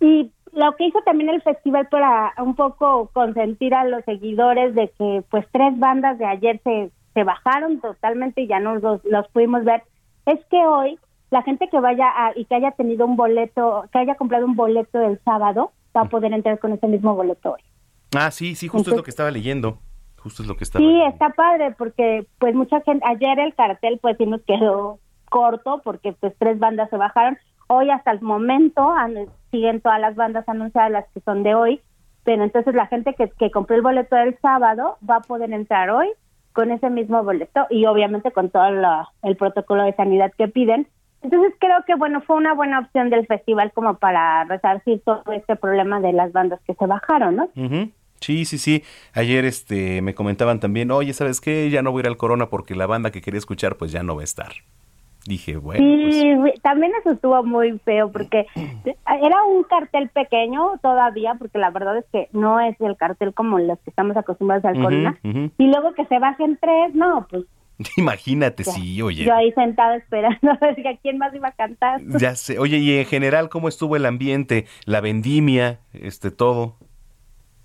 Y lo que hizo también el festival para un poco consentir a los seguidores de que pues tres bandas de ayer se, se bajaron totalmente y ya no los, los pudimos ver, es que hoy la gente que vaya a, y que haya tenido un boleto, que haya comprado un boleto el sábado, va a poder entrar con ese mismo boleto hoy. Ah, sí, sí, justo es lo que estaba leyendo, justo es lo que estaba Sí, está padre porque pues mucha gente, ayer el cartel pues sí nos quedó corto porque pues tres bandas se bajaron. Hoy hasta el momento an- siguen todas las bandas anunciadas, las que son de hoy, pero entonces la gente que, que compró el boleto del sábado va a poder entrar hoy con ese mismo boleto y obviamente con todo la- el protocolo de sanidad que piden. Entonces creo que bueno, fue una buena opción del festival como para resarcir todo este problema de las bandas que se bajaron, ¿no? Ujú. Sí, sí, sí. Ayer este me comentaban también, oye, ¿sabes qué? Ya no voy a ir al Corona porque la banda que quería escuchar pues ya no va a estar. Dije, bueno, pues Sí, güey, también eso estuvo muy feo porque *clears throat* era un cartel pequeño todavía, porque la verdad es que no es el cartel como los que estamos acostumbrados al Ujú, Corona. ujú. Y luego que se bajen tres, no, pues *laughs* imagínate, sí, oye. yo ahí sentada esperando *laughs* a ver a quién más iba a cantar. Ya sé. Oye, y en general, ¿cómo estuvo el ambiente? La vendimia, este, todo.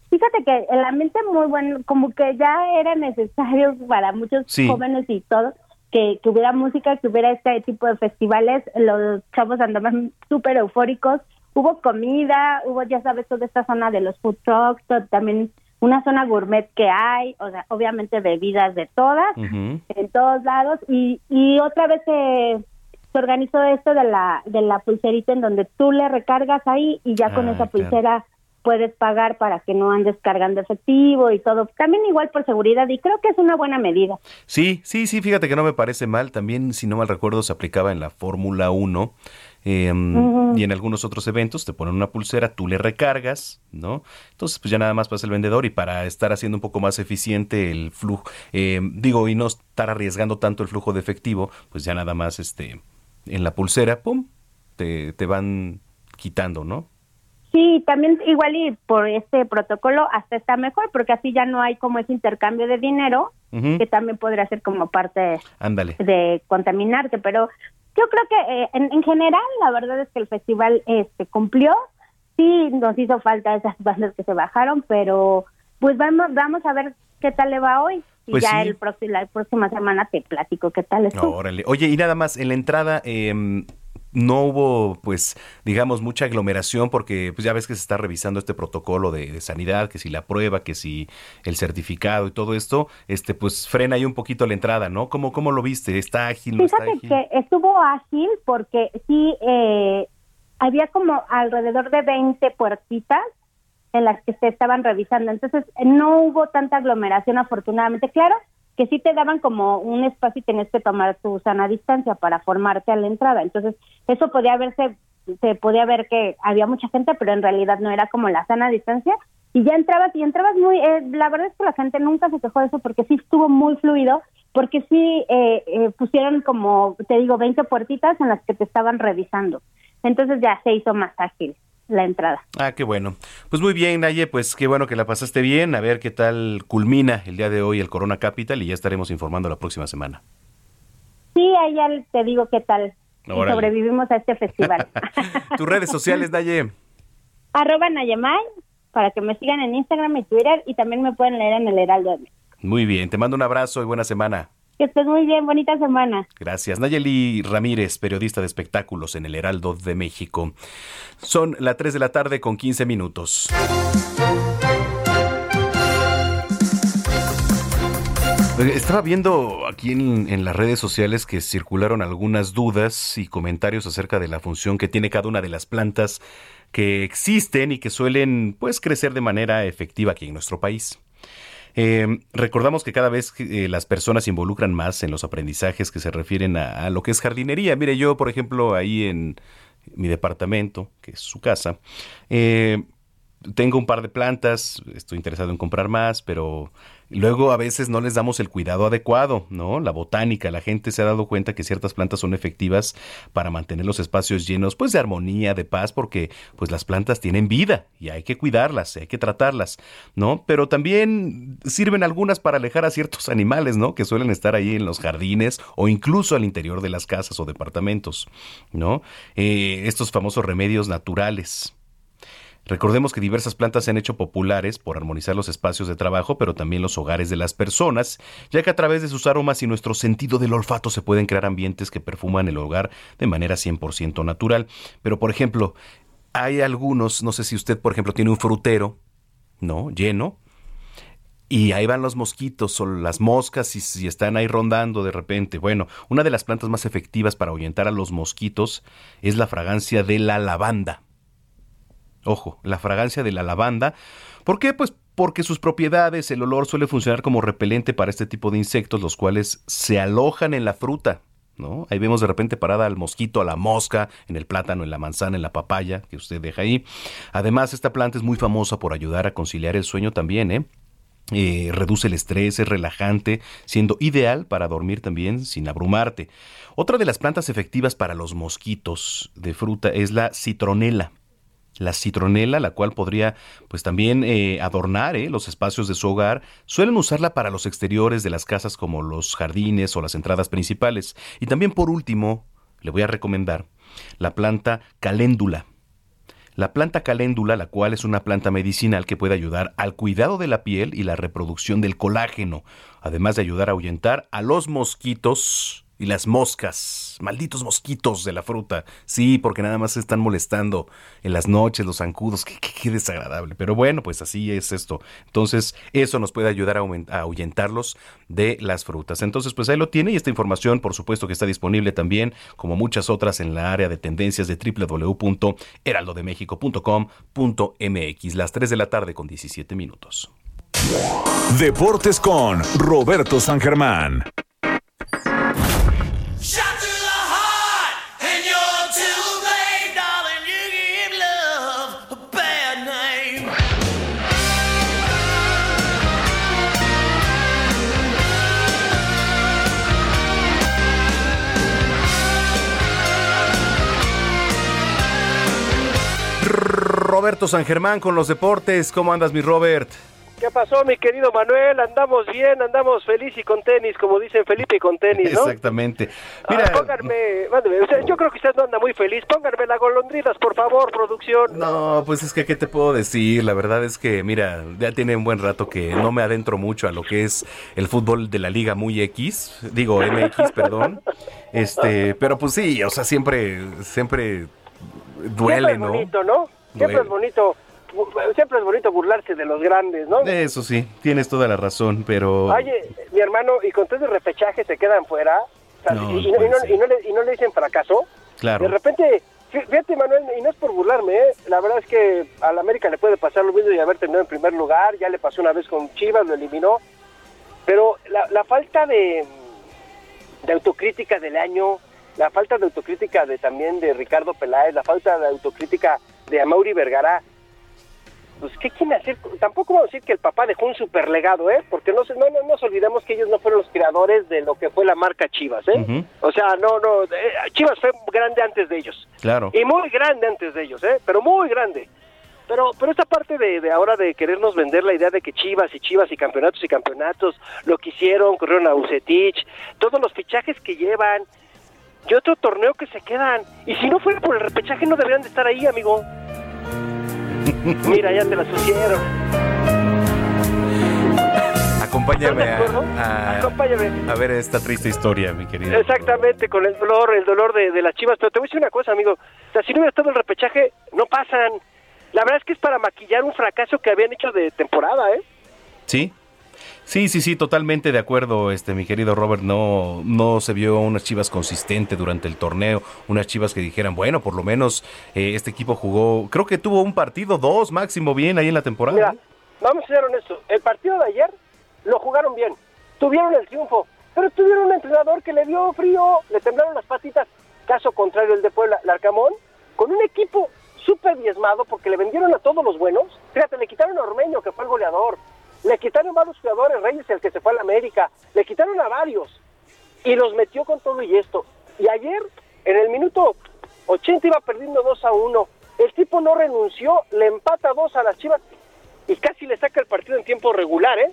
Fíjate que el ambiente muy bueno, como que ya era necesario para muchos Sí. jóvenes y todos que, que hubiera música, que hubiera este tipo de festivales. Los chavos andaban súper eufóricos. Hubo comida, hubo, ya sabes, toda esta zona de los food trucks, también una zona gourmet que hay, o sea, obviamente bebidas de todas, en todos lados. Y, y otra vez se, se organizó esto de la, de la pulserita en donde tú le recargas ahí y ya con Ah, esa claro. Puedes pagar para que no andes cargando efectivo y todo. También igual por seguridad y creo que es una buena medida. Sí, sí, sí, fíjate que no me parece mal. También, si no mal recuerdo, se aplicaba en la Fórmula 1 em, y en algunos otros eventos. Te ponen una pulsera, tú le recargas, ¿no? Entonces, pues ya nada más pasa el vendedor y para estar haciendo un poco más eficiente el flujo, em, digo, y no estar arriesgando tanto el flujo de efectivo, pues ya nada más este en la pulsera, ¡pum! Te, te van quitando, ¿no? Sí, también igual y por este protocolo hasta está mejor, porque así ya no hay como ese intercambio de dinero, que también podría ser como parte Ándale. de contaminarte, pero yo creo que eh, en, en general la verdad es que el festival este cumplió, sí nos hizo falta esas bandas que se bajaron, pero pues vamos vamos a ver qué tal le va hoy. Y Pues ya sí. el próximo, la próxima semana te platico qué tal estuvo. Órale. Oye, y nada más, en la entrada em, no hubo, pues, digamos, mucha aglomeración porque pues ya ves que se está revisando este protocolo de, de sanidad, que si la prueba, que si el certificado y todo esto, este, pues frena ahí un poquito la entrada, ¿no? ¿Cómo, cómo lo viste? ¿Está ágil? ¿No está Fíjate ágil? que estuvo ágil porque sí eh, había como alrededor de 20 puertitas en las que se estaban revisando. Entonces no hubo tanta aglomeración afortunadamente. Claro que sí te daban como un espacio y tenías que tomar tu sana distancia para formarte a la entrada. Entonces eso podía verse, se podía ver que había mucha gente, pero en realidad no era como la sana distancia. Y ya entrabas y entrabas muy, eh, la verdad es que la gente nunca se quejó de eso porque sí estuvo muy fluido, porque sí eh, eh, pusieron como, te digo, 20 puertitas en las que te estaban revisando. Entonces ya se hizo más ágil la entrada. Ah, qué bueno. Pues muy bien, Naye, pues qué bueno que la pasaste bien. A ver qué tal culmina el día de hoy el Corona Capital y ya estaremos informando la próxima semana. Sí, ahí ya te digo qué tal. sobrevivimos a este festival. *laughs* Tus redes sociales, Naye. *laughs* Arroba Nayemay, para que me sigan en Instagram y Twitter, y también me pueden leer en el Heraldo. de México. Muy bien, te mando un abrazo y buena semana. Que estés muy bien, bonita semana. Gracias. Nayeli Ramírez, periodista de espectáculos en el Heraldo de México. Son las 3 de la tarde con 15 minutos. Estaba viendo aquí en, en las redes sociales que circularon algunas dudas y comentarios acerca de la función que tiene cada una de las plantas que existen y que suelen pues crecer de manera efectiva aquí en nuestro país. Eh, recordamos que cada vez que, eh, las personas se involucran más en los aprendizajes que se refieren a, a lo que es jardinería. Mire, yo, por ejemplo, ahí en mi departamento, que es su casa, eh, tengo un par de plantas, estoy interesado en comprar más, pero luego a veces no les damos el cuidado adecuado, ¿no? La botánica, la gente se ha dado cuenta que ciertas plantas son efectivas para mantener los espacios llenos, pues de armonía, de paz, porque pues las plantas tienen vida y hay que cuidarlas, hay que tratarlas, ¿no? Pero también sirven algunas para alejar a ciertos *laughs* animales, ¿no? Que suelen estar ahí en los jardines o incluso al interior de las casas o departamentos, ¿no? Eh, estos famosos remedios naturales. Recordemos que diversas plantas se han hecho populares por armonizar los espacios de trabajo, pero también los hogares de las personas, ya que a través de sus aromas y nuestro sentido del olfato se pueden crear ambientes que perfuman el hogar de manera 100% natural. Pero, por ejemplo, hay algunos, no sé si usted, por ejemplo, tiene un frutero, ¿no? Lleno, y ahí van los mosquitos o las moscas y si están ahí rondando de repente. Bueno, una de las plantas más efectivas para ahuyentar a los mosquitos es la fragancia de la lavanda. Ojo, la fragancia de la lavanda. ¿Por qué? Pues porque sus propiedades, el olor suele funcionar como repelente para este tipo de insectos, los cuales se alojan en la fruta. ¿No? Ahí vemos de repente parada al mosquito, a la mosca, en el plátano, en la manzana, en la papaya, que usted deja ahí. Además, esta planta es muy famosa por ayudar a conciliar el sueño también, ¿eh? Eh, reduce el estrés, es relajante, siendo ideal para dormir también sin abrumarte. Otra de las plantas efectivas para los mosquitos de fruta es la citronela. La citronela, la cual podría pues también eh, adornar eh, los espacios de su hogar, suelen usarla para los exteriores de las casas como los jardines o las entradas principales. Y también por último, le voy a recomendar la planta caléndula. La planta caléndula, la cual es una planta medicinal que puede ayudar al cuidado de la piel y la reproducción del colágeno, además de ayudar a ahuyentar a los mosquitos Y las moscas, malditos mosquitos de la fruta. Sí, porque nada más se están molestando en las noches, los zancudos. Qué, qué- desagradable. Pero bueno, pues así es esto. Entonces, eso nos puede ayudar a ahuyentarlos de las frutas. Entonces, pues ahí lo tiene. Y esta información, por supuesto, que está disponible también, como muchas otras, en la área de tendencias de www.heraldodemexico.com.mx. Las 3 de la tarde con 17 minutos. Deportes con Roberto San Germán. Roberto San Germán con los deportes. ¿Cómo andas, mi Robert? ¿Qué pasó, mi querido Manuel? Andamos bien, andamos feliz y con tenis, como dicen Felipe y con tenis, ¿no? Exactamente. Mira, pónganme, mándeme, o sea, yo creo que usted no anda muy feliz. Pónganme las golondrinas, por favor, producción. No, pues es que, ¿qué te puedo decir? La verdad es que, mira, ya tiene un buen rato que no me adentro mucho a lo que es el fútbol de la Liga Muy X, digo MX, *laughs* perdón. Este, pero pues sí, o sea, siempre, siempre duele, Siempre ¿no? bonito, ¿no? Siempre es bonito, siempre es bonito burlarse de los grandes, ¿no? Eso sí, tienes toda la razón, pero... Oye, mi hermano, ¿y con todo el repechaje se quedan fuera? O sea, No, y, y no, y no- y no le, y no le dicen fracaso. Claro. De repente, fí- fíjate, Manuel, y no es por burlarme, ¿eh? la verdad es que al América le puede pasar lo mismo y haber terminado en primer lugar, ya le pasó una vez con Chivas, lo eliminó, pero la, la falta de, de autocrítica del año, la falta de autocrítica de también de Ricardo Peláez, la falta de autocrítica de Amaury Vergara, pues ¿qué quieren hacer? Tampoco vamos a decir que el papá dejó un super legado, ¿eh? Porque no, se- no, no nos olvidemos que ellos no fueron los creadores de lo que fue la marca Chivas, ¿eh? O sea, no, no, eh, Chivas fue grande antes de ellos. Claro. Y muy grande antes de ellos, ¿eh? Pero muy grande. Pero, pero esta parte de, de ahora de querernos vender la idea de que Chivas y Chivas y campeonatos y campeonatos, lo que hicieron, corrieron a Ucetich, todos los fichajes que llevan, y otro torneo que se quedan. Y si no fuera por el repechaje no deberían de estar ahí, amigo. Mira, ya te la sucieron. Acompáñame a- Acompáñame. a ver esta triste historia, mi querido. Exactamente, con el dolor, el dolor de, de las chivas. Pero te voy a decir una cosa, amigo. O sea, si no hubiera estado el repechaje, no pasan. La verdad es que es para maquillar un fracaso que habían hecho de temporada, ¿eh? ¿Sí? Sí, sí, sí, totalmente de acuerdo, este, mi querido Robert. No, no se vio unas chivas consistente durante el torneo, unas chivas que dijeran, bueno, por lo menos eh, este equipo jugó, creo que tuvo un partido, dos máximo bien ahí en la temporada. Mira, vamos a ser honestos. El partido de ayer lo jugaron bien. Tuvieron el triunfo. Pero tuvieron un entrenador que le dio frío, le temblaron las patitas. Caso contrario el de Puebla, Larcamón, con un equipo súper diezmado porque le vendieron a todos los buenos. Fíjate, le quitaron a Ormeño, que fue el goleador. Le quitaron varios jugadores, Reyes, el que se fue a la América. Le quitaron a varios. Y los metió con todo y esto. Y ayer, en el minuto 80, iba perdiendo 2 a 1. El tipo no renunció, le empata 2 a las chivas y casi le saca el partido en tiempo regular, ¿eh?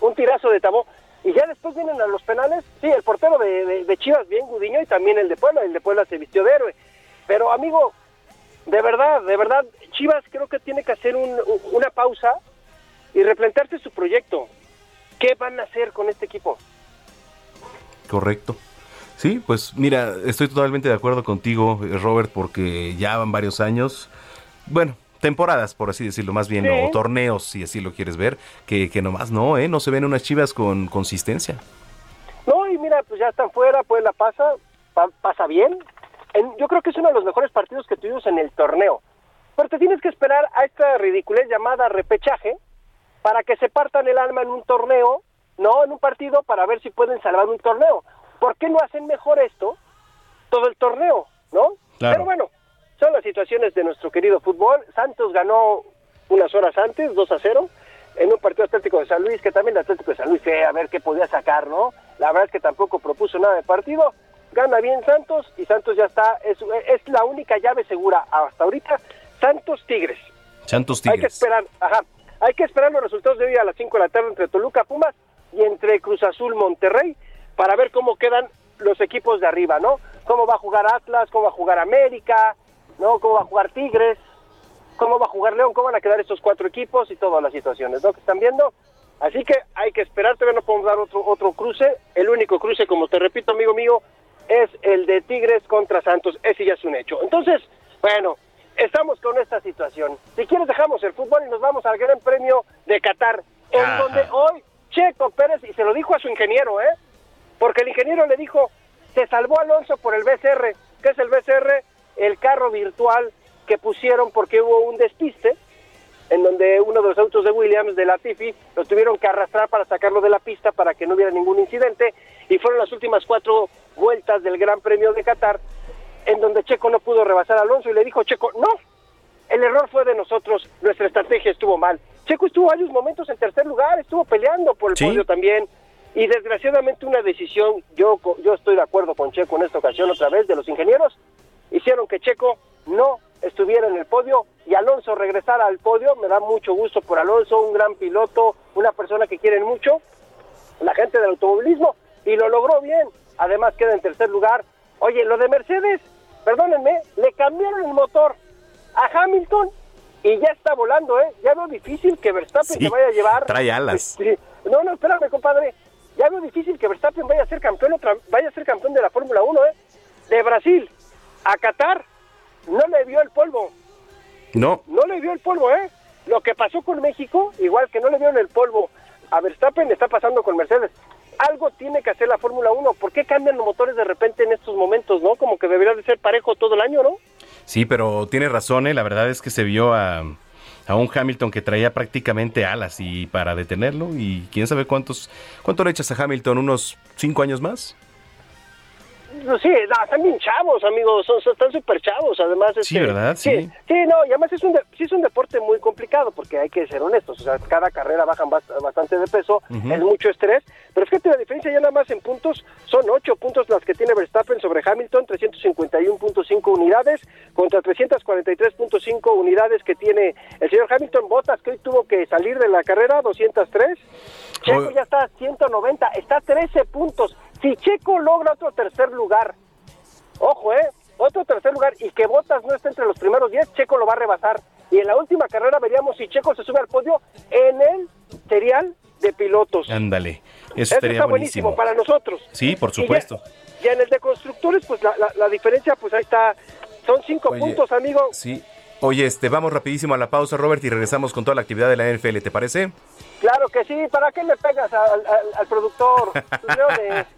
Un tirazo de Tabó. Y ya después vienen a los penales, sí, el portero de, de- de Chivas, bien Gudiño, y también el de Puebla, el de Puebla se vistió de héroe. Pero, amigo, de verdad, de verdad, Chivas creo que tiene que hacer un- una pausa y replantearse su proyecto. ¿Qué van a hacer con este equipo? Correcto. Sí, pues mira, estoy totalmente de acuerdo contigo, eh, Robert, porque ya van varios años, bueno, temporadas, por así decirlo, más bien, Sí. o torneos, si así lo quieres ver, que, que nomás no, ¿eh? No se ven unas chivas con consistencia. No, y mira, pues ya están fuera, pues la pasa, pa- pasa bien. En- yo creo que es uno de los mejores partidos que tuvimos en el torneo. Pero te tienes que esperar a esta ridiculez llamada repechaje para que se partan el alma en un torneo, no en un partido, para ver si pueden salvar un torneo. ¿Por qué no hacen mejor esto todo el torneo, no? Claro. Pero bueno, son las situaciones de nuestro querido fútbol. Santos ganó unas horas antes, 2 a 0, en un partido Atlético de San Luis, que también el Atlético de San Luis fue a ver qué podía sacar, ¿no? La verdad es que tampoco propuso nada de partido. Gana bien Santos y Santos ya está, es, es la única llave segura hasta ahorita. Santos Tigres. Santos Hay que Tigres. esperar, ajá. Hay que esperar los resultados de hoy a las 5 de la tarde entre Toluca Pumas y entre Cruz Azul Monterrey para ver cómo quedan los equipos de arriba, ¿no? Cómo va a jugar Atlas, cómo va a jugar América, ¿no? Cómo va a jugar Tigres, cómo va a jugar León, cómo van a quedar estos cuatro equipos y todas las situaciones, ¿no? Que están viendo. Así que hay que esperar, todavía no podemos dar otro, otro cruce. El único cruce, como te repito, amigo mío, es el de Tigres contra Santos. Ese ya es un hecho. Entonces, bueno, estamos con esta situación. Si quieres dejamos el fútbol y nos vamos al Gran Premio de Qatar, en Ajá. donde hoy Checo Pérez, y se lo dijo a su ingeniero, ¿eh? Porque el ingeniero le dijo, se salvó Alonso por el BCR. ¿Qué es el BCR? El carro virtual que pusieron porque hubo un despiste en donde uno de los autos de Williams, de Latifi, lo tuvieron que arrastrar para sacarlo de la pista para que no hubiera ningún incidente y fueron las últimas cuatro vueltas del Gran Premio de Qatar en donde Checo no pudo rebasar a Alonso y le dijo Checo, no, el error fue de nosotros, nuestra estrategia estuvo mal. Checo estuvo varios momentos en tercer lugar, estuvo peleando por el Sí. podio también y desgraciadamente una decisión, yo, yo estoy de acuerdo con Checo en esta ocasión otra vez, de los ingenieros, hicieron que Checo no estuviera en el podio y Alonso regresara al podio. Me da mucho gusto por Alonso, un gran piloto, una persona que quieren mucho, la gente del automovilismo, y lo logró bien. Además queda en tercer lugar. Oye, lo de Mercedes, perdónenme, le cambiaron el motor a Hamilton y ya está volando, ¿eh? Ya veo difícil que Verstappen Sí, se vaya a llevar. trae alas. Sí. No, no, espérame, compadre. Ya veo difícil que Verstappen vaya a ser campeón otra, vaya a ser campeón de la Fórmula 1, ¿eh? De Brasil a Qatar no le vio el polvo. No, No le vio el polvo, ¿eh? Lo que pasó con México, igual que no le vieron el polvo a Verstappen, le está pasando con Mercedes. Algo tiene que hacer la Fórmula 1. ¿Por qué cambian los motores de repente en estos momentos, no? Como que debería de ser parejo todo el año, ¿no? sí, pero tiene razón, ¿eh? la verdad es que se vio a, a un Hamilton que traía prácticamente alas y para detenerlo y quién sabe cuántos, cuánto le echas a Hamilton, unos cinco años más. Sí, no, están bien chavos, amigos, son, son- están súper chavos, además. Sí, este, ¿verdad? Sí. sí. no, y además es un, de- sí es un deporte muy complicado, porque hay que ser honestos, o sea, cada carrera bajan bast- bastante de peso, es mucho estrés, pero fíjate la diferencia ya nada más en puntos, son ocho puntos las que tiene Verstappen sobre Hamilton, 351.5 unidades, contra 343.5 unidades que tiene el señor Hamilton Bottas, que hoy tuvo que salir de la carrera, 203. Checo ya está a 190, está a 13 puntos. Si Checo logra otro tercer lugar, ojo, ¿eh? Otro tercer lugar y que Bottas no esté entre los primeros 10, Checo lo va a rebasar. Y en la última carrera veríamos si Checo se sube al podio en el serial de pilotos. Ándale, eso Eso estaría está buenísimo buenísimo. para nosotros. Sí, por Y ya- supuesto. Y, en el de constructores, pues la, la- la diferencia, pues ahí está. Son cinco Oye, puntos, amigo. Sí. Oye, este, vamos rapidísimo a la pausa, Robert, y regresamos con toda la actividad de la NFL, ¿te parece? Claro que sí. ¿Para qué le pegas al, al- al productor? *laughs*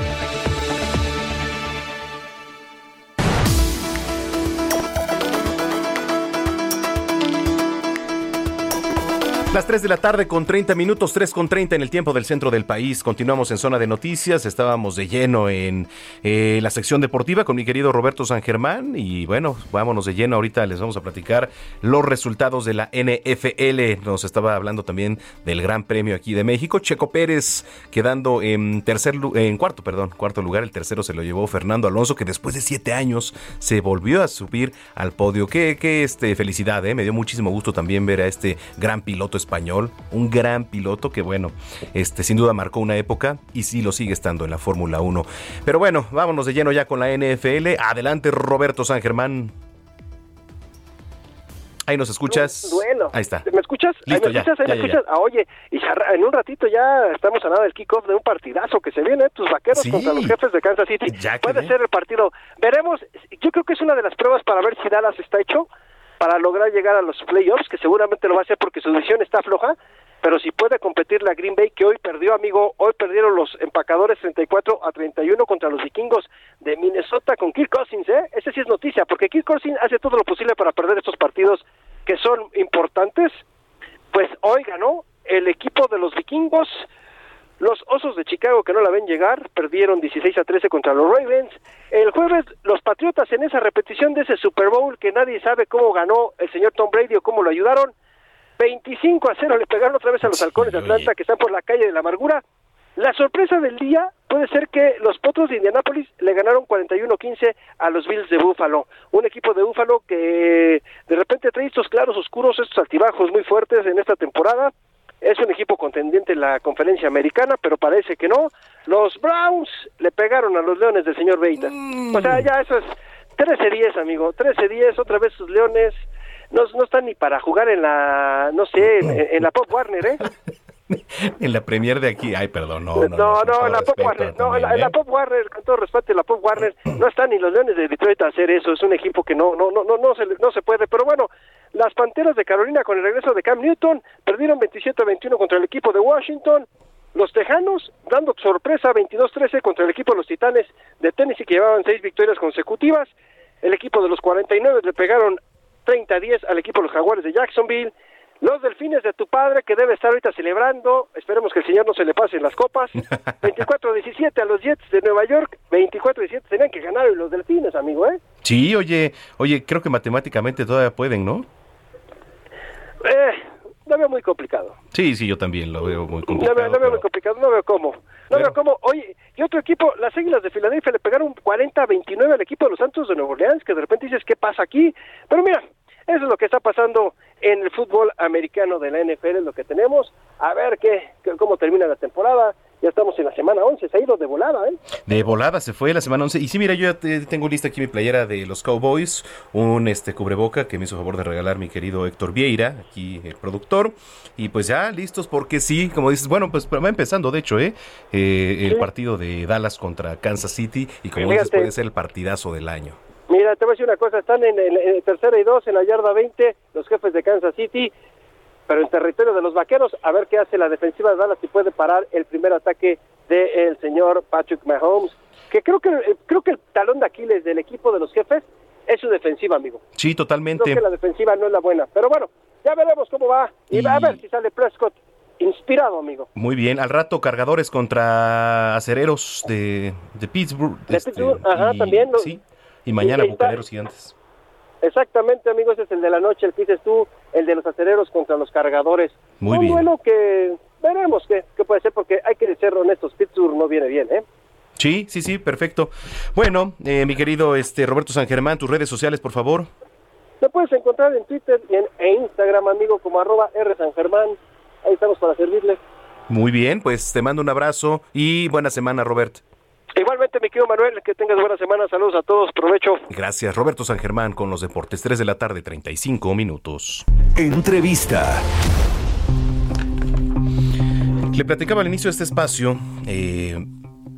Las 3 de la tarde con 30 minutos, 3 con 30 en el tiempo del centro del país. Continuamos en zona de noticias. Estábamos de lleno en eh, la sección deportiva con mi querido Roberto San Germán. Y bueno, vámonos de lleno. Ahorita les vamos a platicar los resultados de la NFL. Nos estaba hablando también del Gran Premio aquí de México. Checo Pérez quedando en tercer en cuarto, perdón, cuarto lugar. El tercero se lo llevó Fernando Alonso, que después de siete años se volvió a subir al podio. Qué, qué este, felicidad, ¿eh? Me dio muchísimo gusto también ver a este gran piloto español, un gran piloto que bueno, este sin duda marcó una época y sí lo sigue estando en la Fórmula 1. Pero bueno, vámonos de lleno ya con la NFL. Adelante Roberto San Germán. Ahí nos escuchas. Duelo. Ahí está. ¿Me escuchas? Ahí Listo, me escuchas, ya, me ya, escuchas. Ah, oye, y en un ratito ya estamos a nada del kickoff de un partidazo que se viene, tus vaqueros Sí. contra los jefes de Kansas City. Puede ser el partido. Veremos, yo creo que es una de las pruebas para ver si Dallas está hecho para lograr llegar a los playoffs, que seguramente lo va a hacer porque su división está floja, pero si puede competir la Green Bay, que hoy perdió, amigo, hoy perdieron los empacadores 34 a 31 contra los vikingos de Minnesota con Kirk Cousins, ¿eh? Ese sí es noticia, porque Kirk Cousins hace todo lo posible para perder estos partidos que son importantes. Pues hoy ganó el equipo de los vikingos, los Osos de Chicago que no la ven llegar, perdieron 16 a 13 contra los Ravens. El jueves los Patriotas en esa repetición de ese Super Bowl que nadie sabe cómo ganó el señor Tom Brady o cómo lo ayudaron, 25 a 0 le pegaron otra vez a los halcones de Atlanta que están por la calle de la amargura. La sorpresa del día puede ser que los Potros de Indianápolis le ganaron 41-15 a los Bills de Buffalo, un equipo de Buffalo que de repente trae estos claros oscuros, estos altibajos muy fuertes en esta temporada. Es un equipo contendiente en la conferencia americana, pero parece que no. Los Browns le pegaron a los Leones del señor Beita. O sea, ya eso es 13-10, amigo. 13-10, otra vez sus Leones. No, no están ni para jugar en la, no sé, en, en la Pop Warner, ¿eh? *laughs* *laughs* en la premier de aquí. Ay, perdón, no. No, No, la Pop Warner, no, la, ¿eh? Pop Warner, con todo respeto, la Pop Warner *clears throat* no están ni los Leones de Detroit a hacer eso, es un equipo que no, no, no, no, no se, no se puede, pero bueno, las Panteras de Carolina con el regreso de Cam Newton perdieron 27-21 contra el equipo de Washington, los Tejanos dando sorpresa 22-13 contra el equipo de los Titanes de Tennessee que llevaban seis victorias consecutivas, el equipo de los 49 le pegaron 30-10 al equipo de los Jaguares de Jacksonville, los delfines de tu padre, que debe estar ahorita celebrando, esperemos que el señor no se le pase en las copas. *laughs* 24-17 a los Jets de Nueva York, 24-17 tenían que ganar los delfines, amigo, ¿eh? Sí, oye, oye, creo que matemáticamente todavía pueden, ¿no? Eh, lo veo muy complicado. Sí, sí, yo también lo veo muy complicado. veo, no veo muy complicado, no veo cómo. No veo cómo. Oye, y otro equipo, las Águilas de Filadelfia le pegaron 40-29 al equipo de los Santos de Nueva Orleans, que de repente dices, ¿qué pasa aquí? Pero mira, eso es lo que está pasando en el fútbol americano de la NFL, es lo que tenemos. A ver qué, qué- cómo termina la temporada. Ya estamos en la semana 11, se ha ido de volada, ¿eh? De volada se fue la semana 11. Y sí, mira, yo ya te- tengo lista aquí mi playera de los Cowboys, un este cubreboca que me hizo favor de regalar mi querido Héctor Vieira, aquí el productor. Y pues ya listos porque sí, como dices, bueno, pues va empezando, de hecho, ¿eh? Eh, el Sí. partido de Dallas contra Kansas City. Y como Fíjate. dices, puede ser el partidazo del año. Mira, te voy a decir una cosa, están en, en- en tercera y dos, en la yarda 20, los jefes de Kansas City, pero en territorio de los vaqueros, a ver qué hace la defensiva de Dallas si puede parar el primer ataque del señor Patrick Mahomes, que creo que eh, creo que el talón de Aquiles del equipo de los jefes es su defensiva, amigo. Sí, totalmente. Creo que la defensiva no es la buena, pero bueno, ya veremos cómo va y, va a ver si sale Prescott inspirado, amigo. Muy bien, al rato cargadores contra acereros de, de Pittsburgh. De este, Pittsburgh, ajá, y- también, ¿no? Sí, y mañana bucaneros gigantes. Exactamente, amigo, ese es el de la noche, el que dices tú, el de los acereros contra los cargadores. Muy Un bien. duelo que veremos qué, qué puede ser, porque hay que ser honestos, Pittsburgh no viene bien, ¿eh? Sí, sí, sí, perfecto. Bueno, eh, mi querido este Roberto San Germán, tus redes sociales, por favor. Me puedes encontrar en Twitter y en e Instagram, amigo, como arroba R San Germán. Ahí estamos para servirle. Muy bien, pues te mando un abrazo y buena semana, Robert. Igualmente, mi querido Manuel, que tengas buena semana. Saludos a todos, provecho. Gracias, Roberto San Germán, con los deportes. 3 de la tarde, 35 minutos. Entrevista. Le platicaba al inicio de este espacio eh,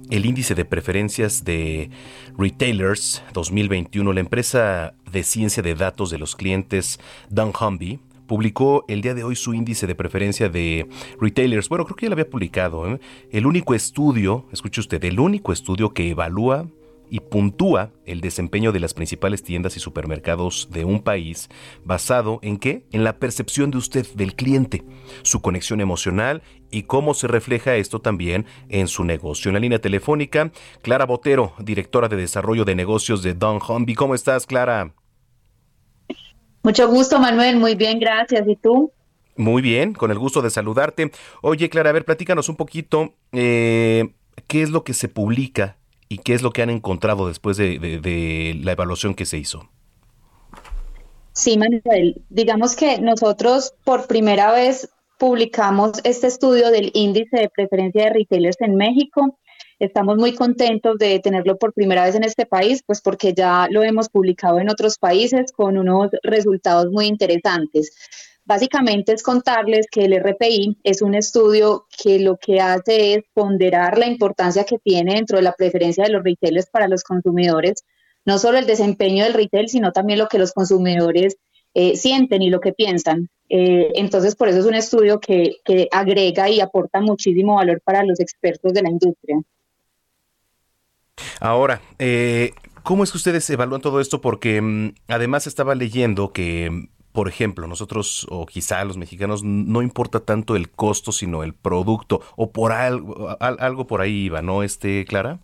el índice de preferencias de Retailers 2021. La empresa de ciencia de datos de los clientes Dunnhumby publicó el día de hoy su índice de preferencia de retailers. Bueno, creo que ya lo había publicado. ¿eh? El único estudio, escuche usted, el único estudio que evalúa y puntúa el desempeño de las principales tiendas y supermercados de un país basado en qué? En la percepción de usted del cliente, su conexión emocional y cómo se refleja esto también en su negocio. En la línea telefónica, Clara Botero, directora de desarrollo de negocios de Don Humby. ¿Cómo estás, Clara? Mucho gusto, Manuel. Muy bien, gracias. ¿Y tú? Muy bien, con el gusto de saludarte. Oye, Clara, a ver, platícanos un poquito eh, qué es lo que se publica y qué es lo que han encontrado después de, de- de la evaluación que se hizo. Sí, Manuel. Digamos que nosotros por primera vez publicamos este estudio del índice de preferencia de retailers en México. Estamos muy contentos de tenerlo por primera vez en este país, pues porque ya lo hemos publicado en otros países con unos resultados muy interesantes. Básicamente es contarles que el RPI es un estudio que lo que hace es ponderar la importancia que tiene dentro de la preferencia de los retailers para los consumidores, no solo el desempeño del retail, sino también lo que los consumidores eh, sienten y lo que piensan. Eh, entonces, por eso es un estudio que, que agrega y aporta muchísimo valor para los expertos de la industria. Ahora, eh, ¿cómo es que ustedes evalúan todo esto? Porque mm, además estaba leyendo que, por ejemplo, nosotros o quizá los mexicanos no importa tanto el costo, sino el producto o por algo, al- algo por ahí iba, ¿no, este, Clara?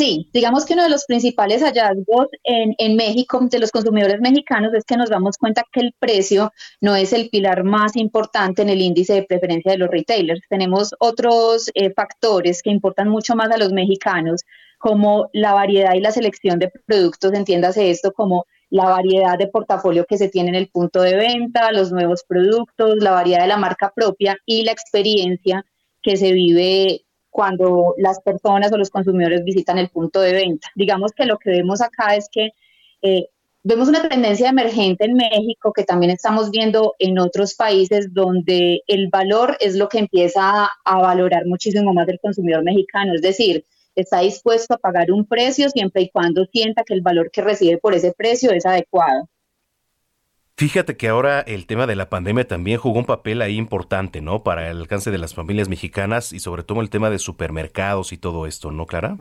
Sí, digamos que uno de los principales hallazgos en, México de los consumidores mexicanos es que nos damos cuenta que el precio no es el pilar más importante en el índice de preferencia de los retailers. Tenemos otros eh, factores que importan mucho más a los mexicanos, como la variedad y la selección de productos, entiéndase esto como la variedad de portafolio que se tiene en el punto de venta, los nuevos productos, la variedad de la marca propia y la experiencia que se vive cuando las personas o los consumidores visitan el punto de venta. Digamos que lo que vemos acá es que eh, vemos una tendencia emergente en México que también estamos viendo en otros países donde el valor es lo que empieza a, valorar muchísimo más el consumidor mexicano, es decir, está dispuesto a pagar un precio siempre y cuando sienta que el valor que recibe por ese precio es adecuado. Fíjate que ahora el tema de la pandemia también jugó un papel ahí importante, ¿no? Para el alcance de las familias mexicanas y sobre todo el tema de supermercados y todo esto, ¿no, Clara?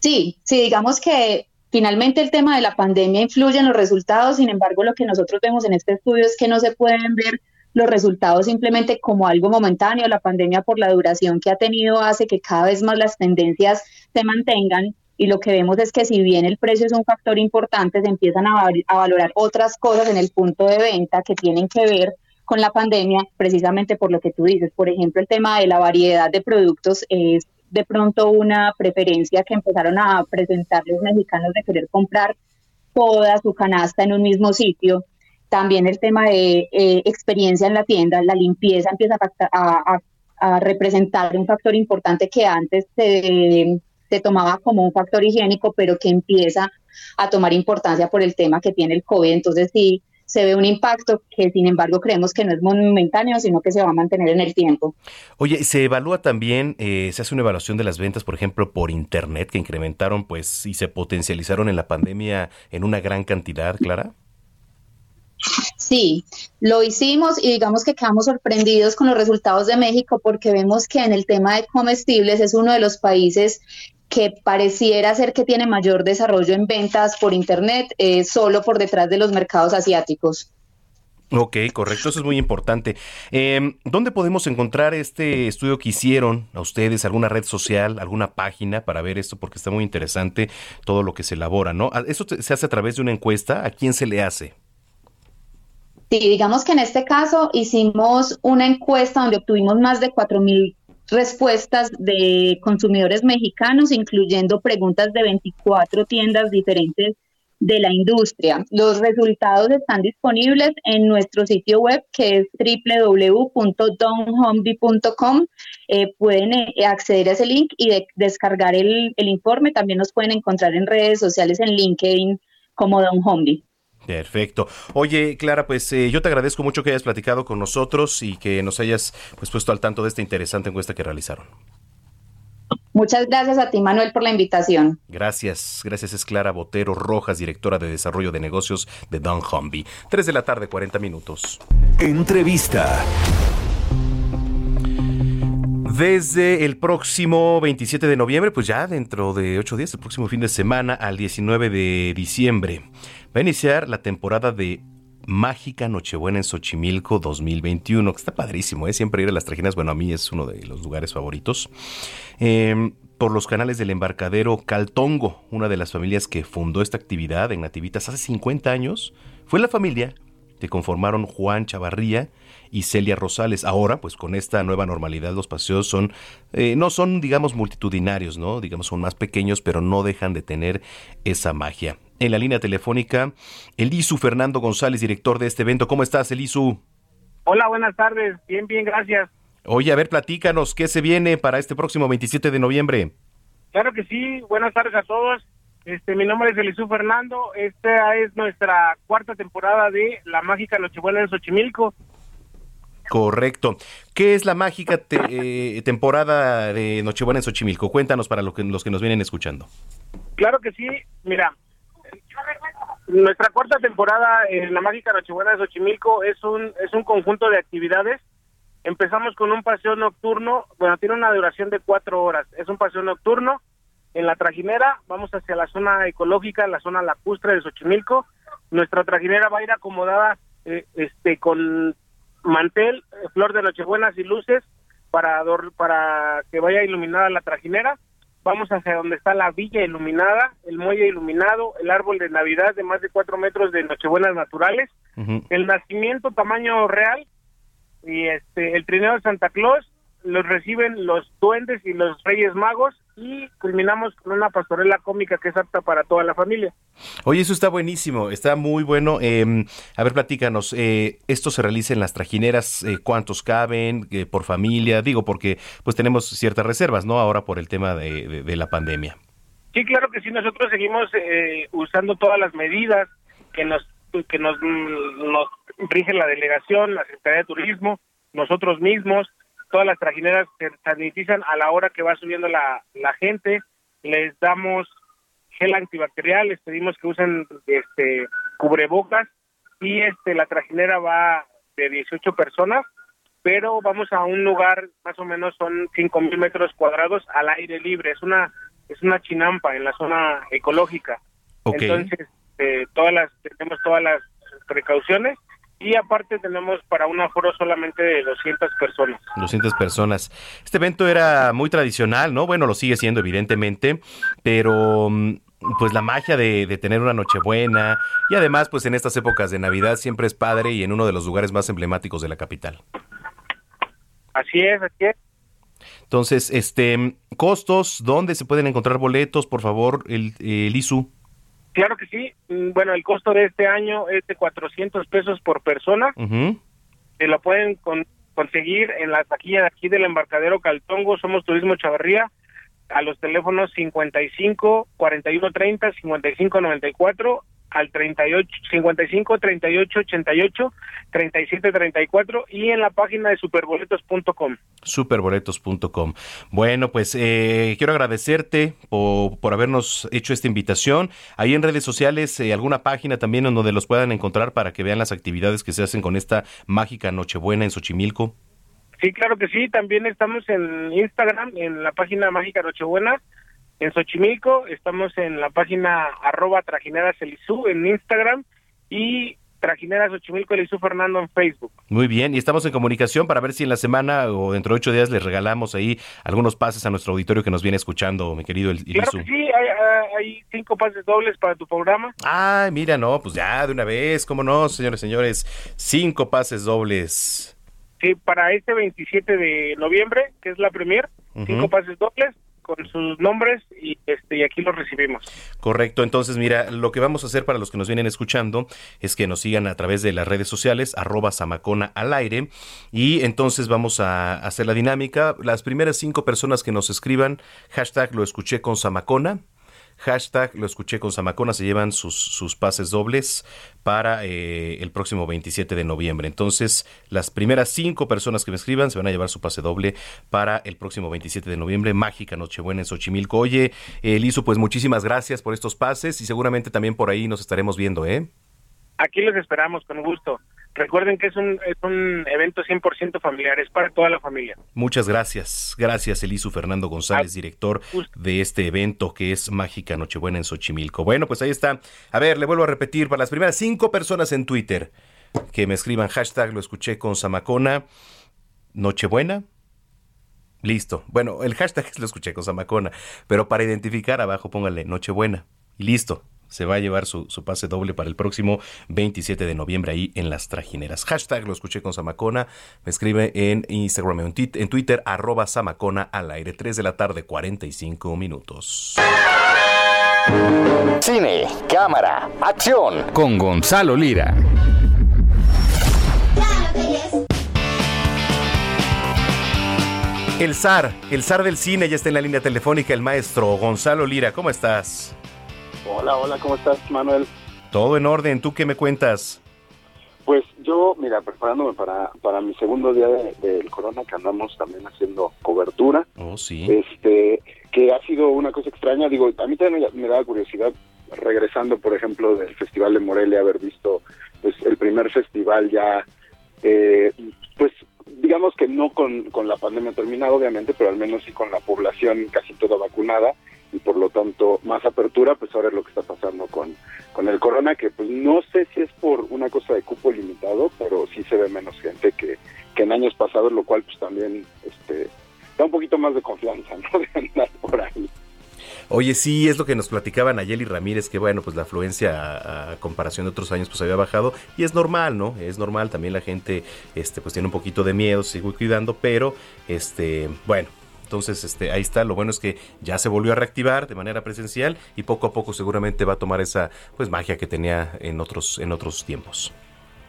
Sí, sí, digamos que finalmente el tema de la pandemia influye en los resultados, sin embargo lo que nosotros vemos en este estudio es que no se pueden ver los resultados simplemente como algo momentáneo, la pandemia por la duración que ha tenido hace que cada vez más las tendencias se mantengan y lo que vemos es que si bien el precio es un factor importante, se empiezan a, valorar otras cosas en el punto de venta que tienen que ver con la pandemia, precisamente por lo que tú dices. Por ejemplo, el tema de la variedad de productos es de pronto una preferencia que empezaron a presentar los mexicanos de querer comprar toda su canasta en un mismo sitio. También el tema de eh, experiencia en la tienda, la limpieza empieza a, representar un factor importante que antes se se tomaba como un factor higiénico, pero que empieza a tomar importancia por el tema que tiene el COVID. Entonces sí, se ve un impacto que sin embargo creemos que no es momentáneo, sino que se va a mantener en el tiempo. Oye, se evalúa también, eh, se hace una evaluación de las ventas, por ejemplo, por Internet, que incrementaron pues y se potencializaron en la pandemia en una gran cantidad, Clara. Sí, lo hicimos y digamos que quedamos sorprendidos con los resultados de México porque vemos que en el tema de comestibles es uno de los países que pareciera ser que tiene mayor desarrollo en ventas por Internet, eh, solo por detrás de los mercados asiáticos. Ok, correcto, eso es muy importante. Em, ¿Dónde podemos encontrar este estudio que hicieron a ustedes? ¿Alguna red social, alguna página para ver esto? Porque está muy interesante todo lo que se elabora, ¿no? Ah, ¿Eso se hace a través de una encuesta? ¿A quién se le hace? Sí, digamos que en este caso hicimos una encuesta donde obtuvimos más de 4.000 respuestas de consumidores mexicanos, incluyendo preguntas de 24 tiendas diferentes de la industria. Los resultados están disponibles en nuestro sitio web que es www.donhomeby.com. Eh, pueden eh, acceder a ese link y descargar el, informe. También nos pueden encontrar en redes sociales en LinkedIn como Don Homeby. Perfecto. Oye, Clara, pues eh, yo te agradezco mucho que hayas platicado con nosotros y que nos hayas pues, puesto al tanto de esta interesante encuesta que realizaron. Muchas gracias a ti, Manuel, por la invitación. Gracias. Gracias, es Clara Botero Rojas, directora de Desarrollo de Negocios de Don Humby. Tres de la tarde, 40 minutos. Entrevista. Desde el próximo 27 de noviembre, pues ya dentro de ocho días, el próximo fin de semana al 19 de diciembre, Va a iniciar la temporada de Mágica Nochebuena en Xochimilco 2021, que está padrísimo, ¿eh? siempre ir a las trajinas, bueno, a mí es uno de los lugares favoritos. Em, por los canales del embarcadero Caltongo, una de las familias que fundó esta actividad en Nativitas hace 50 años, fue la familia que conformaron Juan Chavarría y Celia Rosales. Ahora, pues con esta nueva normalidad, los paseos son, eh, no son, digamos, multitudinarios, ¿no? Digamos, son más pequeños, pero no dejan de tener esa magia. En la línea telefónica, Elisu Fernando González, director de este evento. ¿Cómo estás, Elisu? Hola, buenas tardes. Bien, bien, gracias. Oye, a ver, platícanos, ¿qué se viene para este próximo 27 de noviembre? Claro que sí. Buenas tardes a todos. Este, mi nombre es Elisu Fernando. Esta es nuestra cuarta temporada de La Mágica Nochebuena en Xochimilco. Correcto. ¿Qué es la mágica eh, temporada de Nochebuena en Xochimilco? Cuéntanos para los que, los que nos vienen escuchando. Claro que sí. Mira, nuestra cuarta temporada en la mágica Nochebuena de Xochimilco es un, es un conjunto de actividades. Empezamos con un paseo nocturno, bueno, tiene una duración de cuatro horas. Es un paseo nocturno en la trajinera, vamos hacia la zona ecológica, la zona lacustre de Xochimilco. Nuestra trajinera va a ir acomodada eh, este con mantel, eh, flor de Nochebuenas y luces para, para que vaya iluminada la trajinera. Vamos hacia donde está la villa iluminada, el muelle iluminado, el árbol de Navidad de más de cuatro metros de Nochebuenas naturales, el nacimiento tamaño real y este el trineo de Santa Claus los reciben los duendes y los reyes magos y culminamos con una pastorela cómica que es apta para toda la familia. Oye, eso está buenísimo, está muy bueno. Eh, a ver, platícanos, eh, ¿esto se realiza en las trajineras? Eh, ¿Cuántos caben eh, por familia? Digo, porque pues tenemos ciertas reservas, ¿no? Ahora por el tema de, de- de la pandemia. Sí, claro que sí, nosotros seguimos eh, usando todas las medidas que nos que nos, mm, nos rige la delegación, la Secretaría de Turismo, nosotros mismos, todas las trajineras se sanitizan a la hora que va subiendo la, la gente, les damos gel antibacterial, les pedimos que usen este cubrebocas y este la trajinera va de 18 personas, pero vamos a un lugar más o menos son 5 mil metros cuadrados al aire libre, es una es una chinampa en la zona ecológica. Entonces, eh, todas las tenemos todas las precauciones y aparte tenemos para un aforo solamente de 200 personas. 200 personas. Este evento era muy tradicional, ¿no? Bueno, lo sigue siendo evidentemente, pero mm, pues la magia de, de tener una Nochebuena y además pues en estas épocas de Navidad siempre es padre y en uno de los lugares más emblemáticos de la capital. Así es, así es. Entonces, este, costos, ¿dónde se pueden encontrar boletos? Por favor, el, el ISU. Claro que sí. Mm, Bueno, el costo de este año es de 400 pesos por persona. Se lo pueden con- conseguir en la taquilla de aquí del embarcadero Caltongo. Somos Turismo Chavarría a los teléfonos 55 41 30 55 94 al 38 55 38 88 37 34 y en la página de superboletos.com. superboletos.com. Bueno, pues eh, quiero agradecerte por, por habernos hecho esta invitación. Ahí en redes sociales, eh, alguna página también en donde los puedan encontrar para que vean las actividades que se hacen con esta mágica Nochebuena en Xochimilco. Sí, claro que sí. También estamos en Instagram, en la página Mágica Nochebuena, en Xochimilco. Estamos en la página arroba trajineras Elizú en Instagram y trajineras Xochimilco Elizú Fernando en Facebook. Muy bien, y estamos en comunicación para ver si en la semana o dentro de ocho días les regalamos ahí algunos pases a nuestro auditorio que nos viene escuchando, mi querido El- Claro que sí, hay, cinco pases dobles para tu programa. Ay, mira, no, pues ya de una vez, cómo no, señores, señores, cinco pases dobles. Sí, para este 27 de noviembre, que es la premier, cinco pases dobles con sus nombres y este y aquí los recibimos. Correcto, entonces mira, lo que vamos a hacer para los que nos vienen escuchando es que nos sigan a través de las redes sociales, arroba Samacona al aire, y entonces vamos a hacer la dinámica. Las primeras cinco personas que nos escriban, hashtag lo escuché con Samacona, hashtag lo escuché con Samacona, se llevan sus, sus pases dobles para eh, el próximo 27 de noviembre. Entonces, las primeras cinco personas que me escriban se van a llevar su pase doble para el próximo 27 de noviembre. Mágica Nochebuena en Xochimilco. Oye, Lizo, pues muchísimas gracias por estos pases y seguramente también por ahí nos estaremos viendo, ¿eh? Aquí los esperamos con gusto. Recuerden que es un, es un evento 100% familiar, es para toda la familia. Muchas gracias. Gracias, Elisu Fernando González, director de este evento que es Mágica Nochebuena en Xochimilco. Bueno, pues ahí está. A ver, le vuelvo a repetir, para las primeras cinco personas en Twitter que me escriban hashtag lo escuché con Samacona, Nochebuena. Listo. Bueno, el hashtag es *laughs* lo escuché con Samacona, pero para identificar abajo póngale Nochebuena. Y listo. Se va a llevar su, su pase doble para el próximo 27 de noviembre ahí en las trajineras. Hashtag lo escuché con Samacona. Me escribe en Instagram, en, tit- en Twitter, arroba Samacona al aire. 3 de la tarde, 45 minutos. Cine, cámara, acción. Con Gonzalo Lira. El zar, el zar del cine ya está en la línea telefónica, el maestro Gonzalo Lira. ¿Cómo estás? Hola, hola, ¿cómo estás, Manuel? Todo en orden. ¿Tú qué me cuentas? Pues yo, mira, preparándome para, para mi segundo día de- del Corona, que andamos también haciendo cobertura, Oh, sí. este, que ha sido una cosa extraña. Digo, a mí también me, me daba curiosidad, regresando, por ejemplo, del Festival de Morelia, haber visto pues el primer festival ya, eh, pues digamos que no con, con la pandemia terminada, obviamente, pero al menos sí con la población casi toda vacunada y por lo tanto más apertura, pues ahora es lo que está pasando con, con el corona, que pues no sé si es por una cosa de cupo limitado, pero sí se ve menos gente que, que en años pasados, lo cual pues también este da un poquito más de confianza, ¿no? *laughs* De andar por ahí. Oye, sí, es lo que nos platicaban Ayeli Ramírez, que bueno, pues la afluencia a, comparación de otros años pues había bajado y es normal, ¿no? Es normal, también la gente este pues tiene un poquito de miedo, sigue cuidando, pero este, bueno, entonces, este, ahí está. Lo bueno es que ya se volvió a reactivar de manera presencial y poco a poco seguramente va a tomar esa pues magia que tenía en otros en otros tiempos.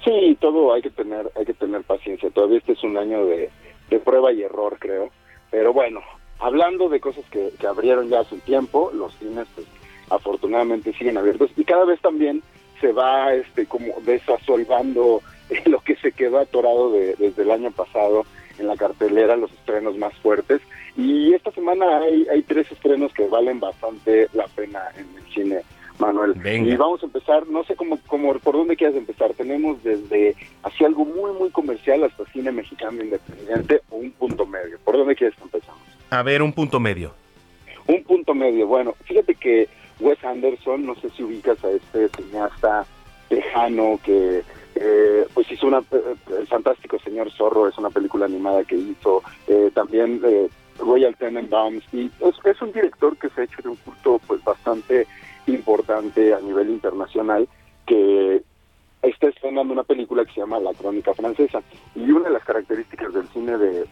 Sí, todo hay que tener hay que tener paciencia. Todavía este es un año de, de prueba y error, creo. Pero bueno, hablando de cosas que, que abrieron ya hace un tiempo, los cines pues afortunadamente siguen abiertos y cada vez también se va este como desasolvando *laughs* lo que se quedó atorado de, desde el año pasado en la cartelera, los estrenos más fuertes. Y esta semana hay, hay tres estrenos que valen bastante la pena en el cine, Manuel. Venga. Y vamos a empezar, no sé cómo, cómo, por dónde quieras empezar. Tenemos desde así algo muy, muy comercial hasta cine mexicano independiente o un punto medio. ¿Por dónde quieres que empezamos? A ver, un punto medio. Un punto medio. Bueno, fíjate que Wes Anderson, no sé si ubicas a este cineasta tejano que eh, pues hizo una eh, el fantástico señor zorro es una película animada que hizo eh, también eh, Royal Tenenbaums y es, es, un director que se ha hecho de un culto pues bastante importante a nivel internacional que está estrenando una película que se llama La Crónica Francesa y una de las características del cine de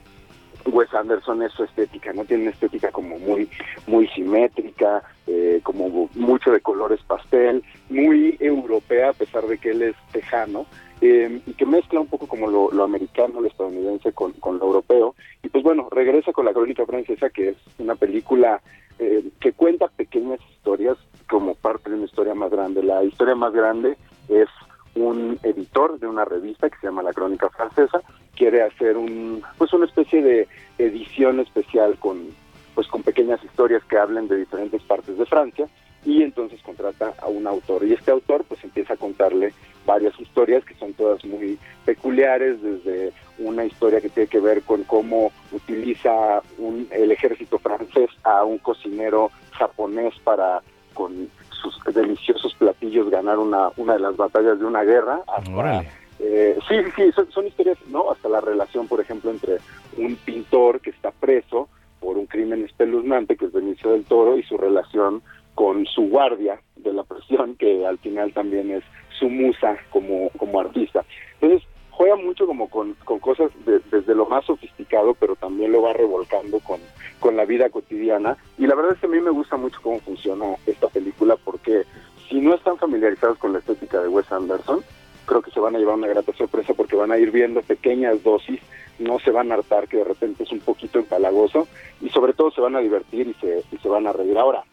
Wes Anderson es su estética, no tiene una estética como muy muy simétrica, eh, como mucho de colores pastel, muy europea a pesar de que él es tejano, eh, y que mezcla un poco como lo, lo americano, lo estadounidense con, con, lo europeo. Y pues bueno, regresa con la crónica francesa, que es una película eh, que cuenta pequeñas historias como parte de una historia más grande. La historia más grande es un editor de una revista que se llama La Crónica Francesa, quiere hacer un pues una especie de edición especial con pues con pequeñas historias que hablen de diferentes partes de Francia y entonces contrata a un autor. Y este autor pues empieza a contarle varias historias que son todas muy peculiares desde una historia que tiene que ver con cómo utiliza un, el ejército francés a un cocinero japonés para con sus deliciosos platillos ganar una una de las batallas de una guerra hasta, eh, sí sí son, son historias no hasta la relación por ejemplo entre un pintor que está preso por un crimen espeluznante que es Benicio del Toro y su relación con su guardia de la presión, que al final también es su musa como, como artista. Entonces, juega mucho como con, con cosas de, desde lo más sofisticado, pero también lo va revolcando con, con la vida cotidiana. Y la verdad es que a mí me gusta mucho cómo funciona esta película, porque si no están familiarizados con la estética de Wes Anderson, creo que se van a llevar una grata sorpresa porque van a ir viendo pequeñas dosis, no se van a hartar que de repente es un poquito empalagoso y sobre todo se van a divertir y se, y se van a reír. Ahora,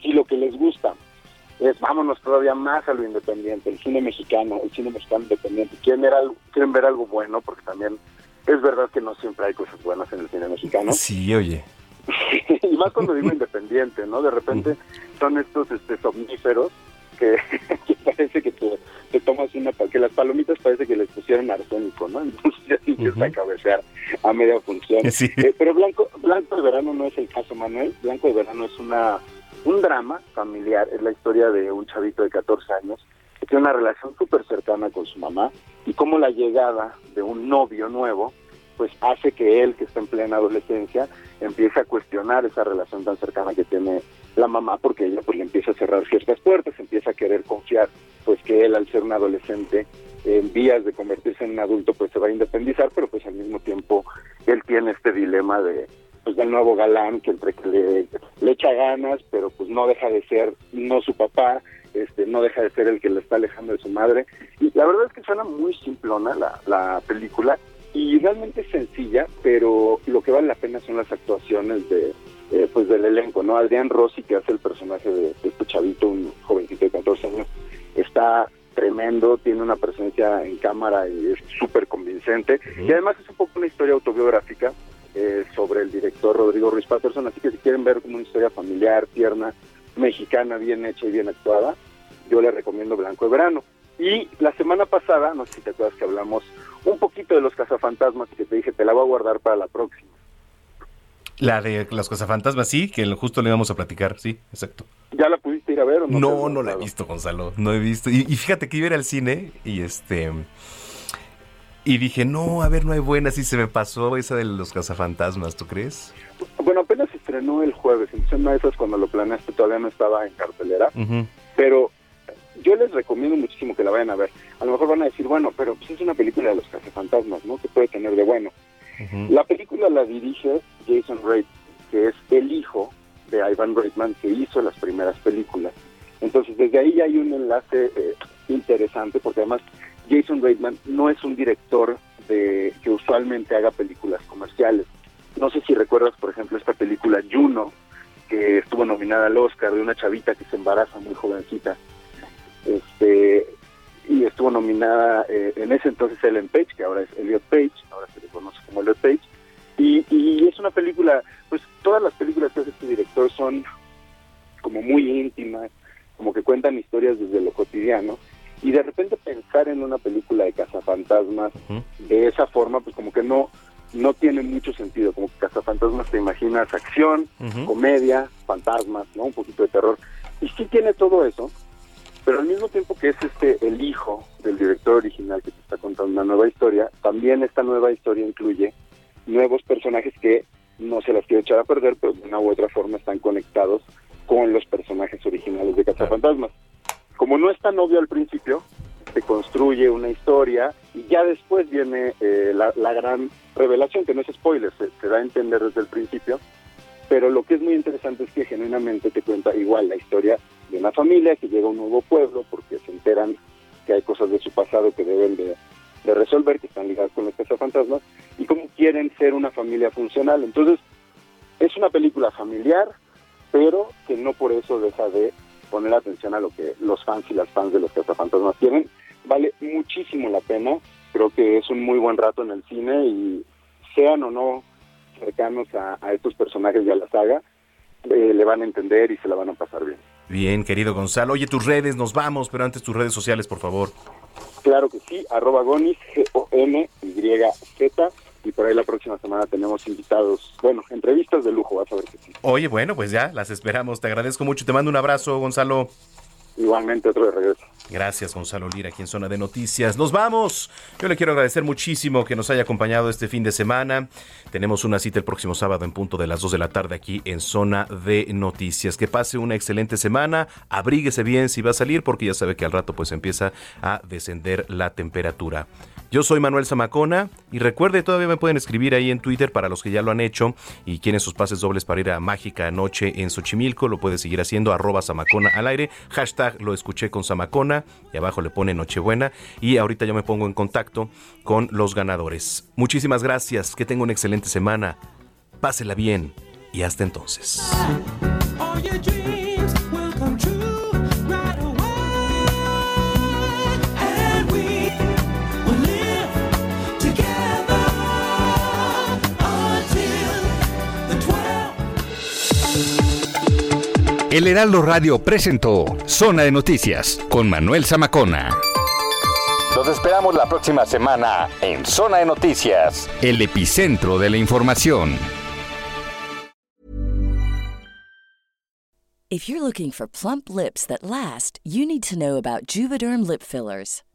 si lo que les gusta es vámonos todavía más a lo independiente, el cine mexicano, el cine mexicano independiente, quieren ver algo, quieren ver algo bueno, porque también es verdad que no siempre hay cosas buenas en el cine mexicano. Sí, oye. *laughs* y más cuando digo independiente, ¿no? De repente son estos este, somníferos que, *laughs* que parece que te, te, tomas una, que las palomitas parece que les pusieron arsénico, ¿no? *laughs* Entonces ya empieza uh -huh. a cabecear a media función. Sí. Eh, pero Blanco, Blanco de Verano no es el caso, Manuel. Blanco de Verano es una un drama familiar, es la historia de un chavito de 14 años que tiene una relación súper cercana con su mamá y cómo la llegada de un novio nuevo pues hace que él, que está en plena adolescencia, empiece a cuestionar esa relación tan cercana que tiene la mamá porque ella pues le empieza a cerrar ciertas puertas, empieza a querer confiar pues que él al ser un adolescente en vías de convertirse en un adulto pues se va a independizar, pero pues al mismo tiempo él tiene este dilema de pues del nuevo galán que entre que le, le, echa ganas pero pues no deja de ser no su papá este no deja de ser el que le está alejando de su madre y la verdad es que suena muy simplona la, la película y realmente es sencilla pero lo que vale la pena son las actuaciones de eh, pues del elenco no Adrián Rossi que hace el personaje de, de este chavito un jovencito de 14 años está tremendo, tiene una presencia en cámara y es súper convincente. Uh -huh. Y además es un poco una historia autobiográfica eh, sobre el director Rodrigo Ruiz Patterson, así que si quieren ver como una historia familiar, tierna, mexicana, bien hecha y bien actuada, yo les recomiendo Blanco de Verano. Y la semana pasada, no sé si te acuerdas que hablamos un poquito de los cazafantasmas y que te dije, te la voy a guardar para la próxima. La de los cazafantasmas, sí, que justo le íbamos a platicar, sí, exacto. ¿Ya la pudiste ir a ver o no? No, no la he visto, Gonzalo, no he visto. Y, y, fíjate que iba a ir al cine y este... Y dije, no, a ver, no hay buena, sí se me pasó esa de los cazafantasmas, ¿tú crees? Bueno, apenas estrenó el jueves, entonces una de esas cuando lo planeaste todavía no estaba en cartelera, pero yo les recomiendo muchísimo que la vayan a ver. A lo mejor van a decir, bueno, pero pues es una película de los cazafantasmas, ¿no? ¿Qué puede tener de bueno? La película la dirige Jason Reitman, que es el hijo de Ivan Reitman, que hizo las primeras películas. Entonces, desde ahí hay un enlace eh, interesante, porque además Jason Reitman no es un director de que usualmente haga películas comerciales. No sé si recuerdas, por ejemplo, esta película Juno, que estuvo nominada al Oscar, de una chavita que se embaraza muy jovencita. Este, y estuvo nominada eh, en ese entonces Ellen Page, que ahora es Elliot Page, ahora se le conoce como Elliot Page. Y, y es una película, pues todas las películas que hace este director son como muy íntimas, como que cuentan historias desde lo cotidiano. Y de repente pensar en una película de cazafantasmas de esa forma, pues como que no, no tiene mucho sentido. Como que cazafantasmas te imaginas acción, comedia, fantasmas, ¿no? Un poquito de terror. Y sí tiene todo eso, pero al mismo tiempo que es este el hijo del director original que te está contando una nueva historia, también esta nueva historia incluye nuevos personajes que no se las quiero echar a perder, pero de una u otra forma están conectados con los personajes originales de Cazafantasmas. Como no es tan obvio al principio, se construye una historia y ya después viene eh, la, gran revelación, que no es spoiler, se, da a entender desde el principio, pero lo que es muy interesante es que genuinamente te cuenta igual la historia de una familia que llega a un nuevo pueblo porque se enteran que hay cosas de su pasado que deben de, de resolver, que están ligadas con los cazafantasmas, y cómo quieren ser una familia funcional. Entonces, es una película familiar, pero que no por eso deja de poner atención a lo que los fans y las fans de los cazafantasmas tienen. Vale muchísimo la pena, creo que es un muy buen rato en el cine y sean o no cercanos a, a estos personajes y a la saga, eh, le van a entender y se la van a pasar bien. Bien, querido Gonzalo. Oye, tus redes, nos vamos, pero antes tus redes sociales, por favor. Claro que sí, arroba gonis, G-O-N-Y-Z, y por ahí la próxima semana tenemos invitados, bueno, entrevistas de lujo, vas a ver que sí. Oye, bueno, pues ya, las esperamos. Te agradezco mucho. Te mando un abrazo, Gonzalo. Igualmente, otro de regreso. Gracias, Gonzalo Lira, aquí en Zona de Noticias. Nos vamos. Yo le quiero agradecer muchísimo que nos haya acompañado este fin de semana. Tenemos una cita el próximo sábado en punto de las 2 de la tarde aquí en Zona de Noticias. Que pase una excelente semana. Abríguese bien si va a salir porque ya sabe que al rato pues empieza a descender la temperatura. Yo soy Manuel Zamacona y recuerde, todavía me pueden escribir ahí en Twitter para los que ya lo han hecho y quieren sus pases dobles para ir a Mágica Noche en Xochimilco. Lo puede seguir haciendo, arroba Zamacona al aire, hashtag lo escuché con Zamacona y abajo le pone Nochebuena y ahorita yo me pongo en contacto con los ganadores. Muchísimas gracias, que tenga una excelente semana, pásela bien y hasta entonces. El Heraldo Radio presentó Zona de Noticias con Manuel Zamacona. Los esperamos la próxima semana en Zona de Noticias, el epicentro de la información. If you're looking for plump lips that last, you need to know about Juvederm lip fillers.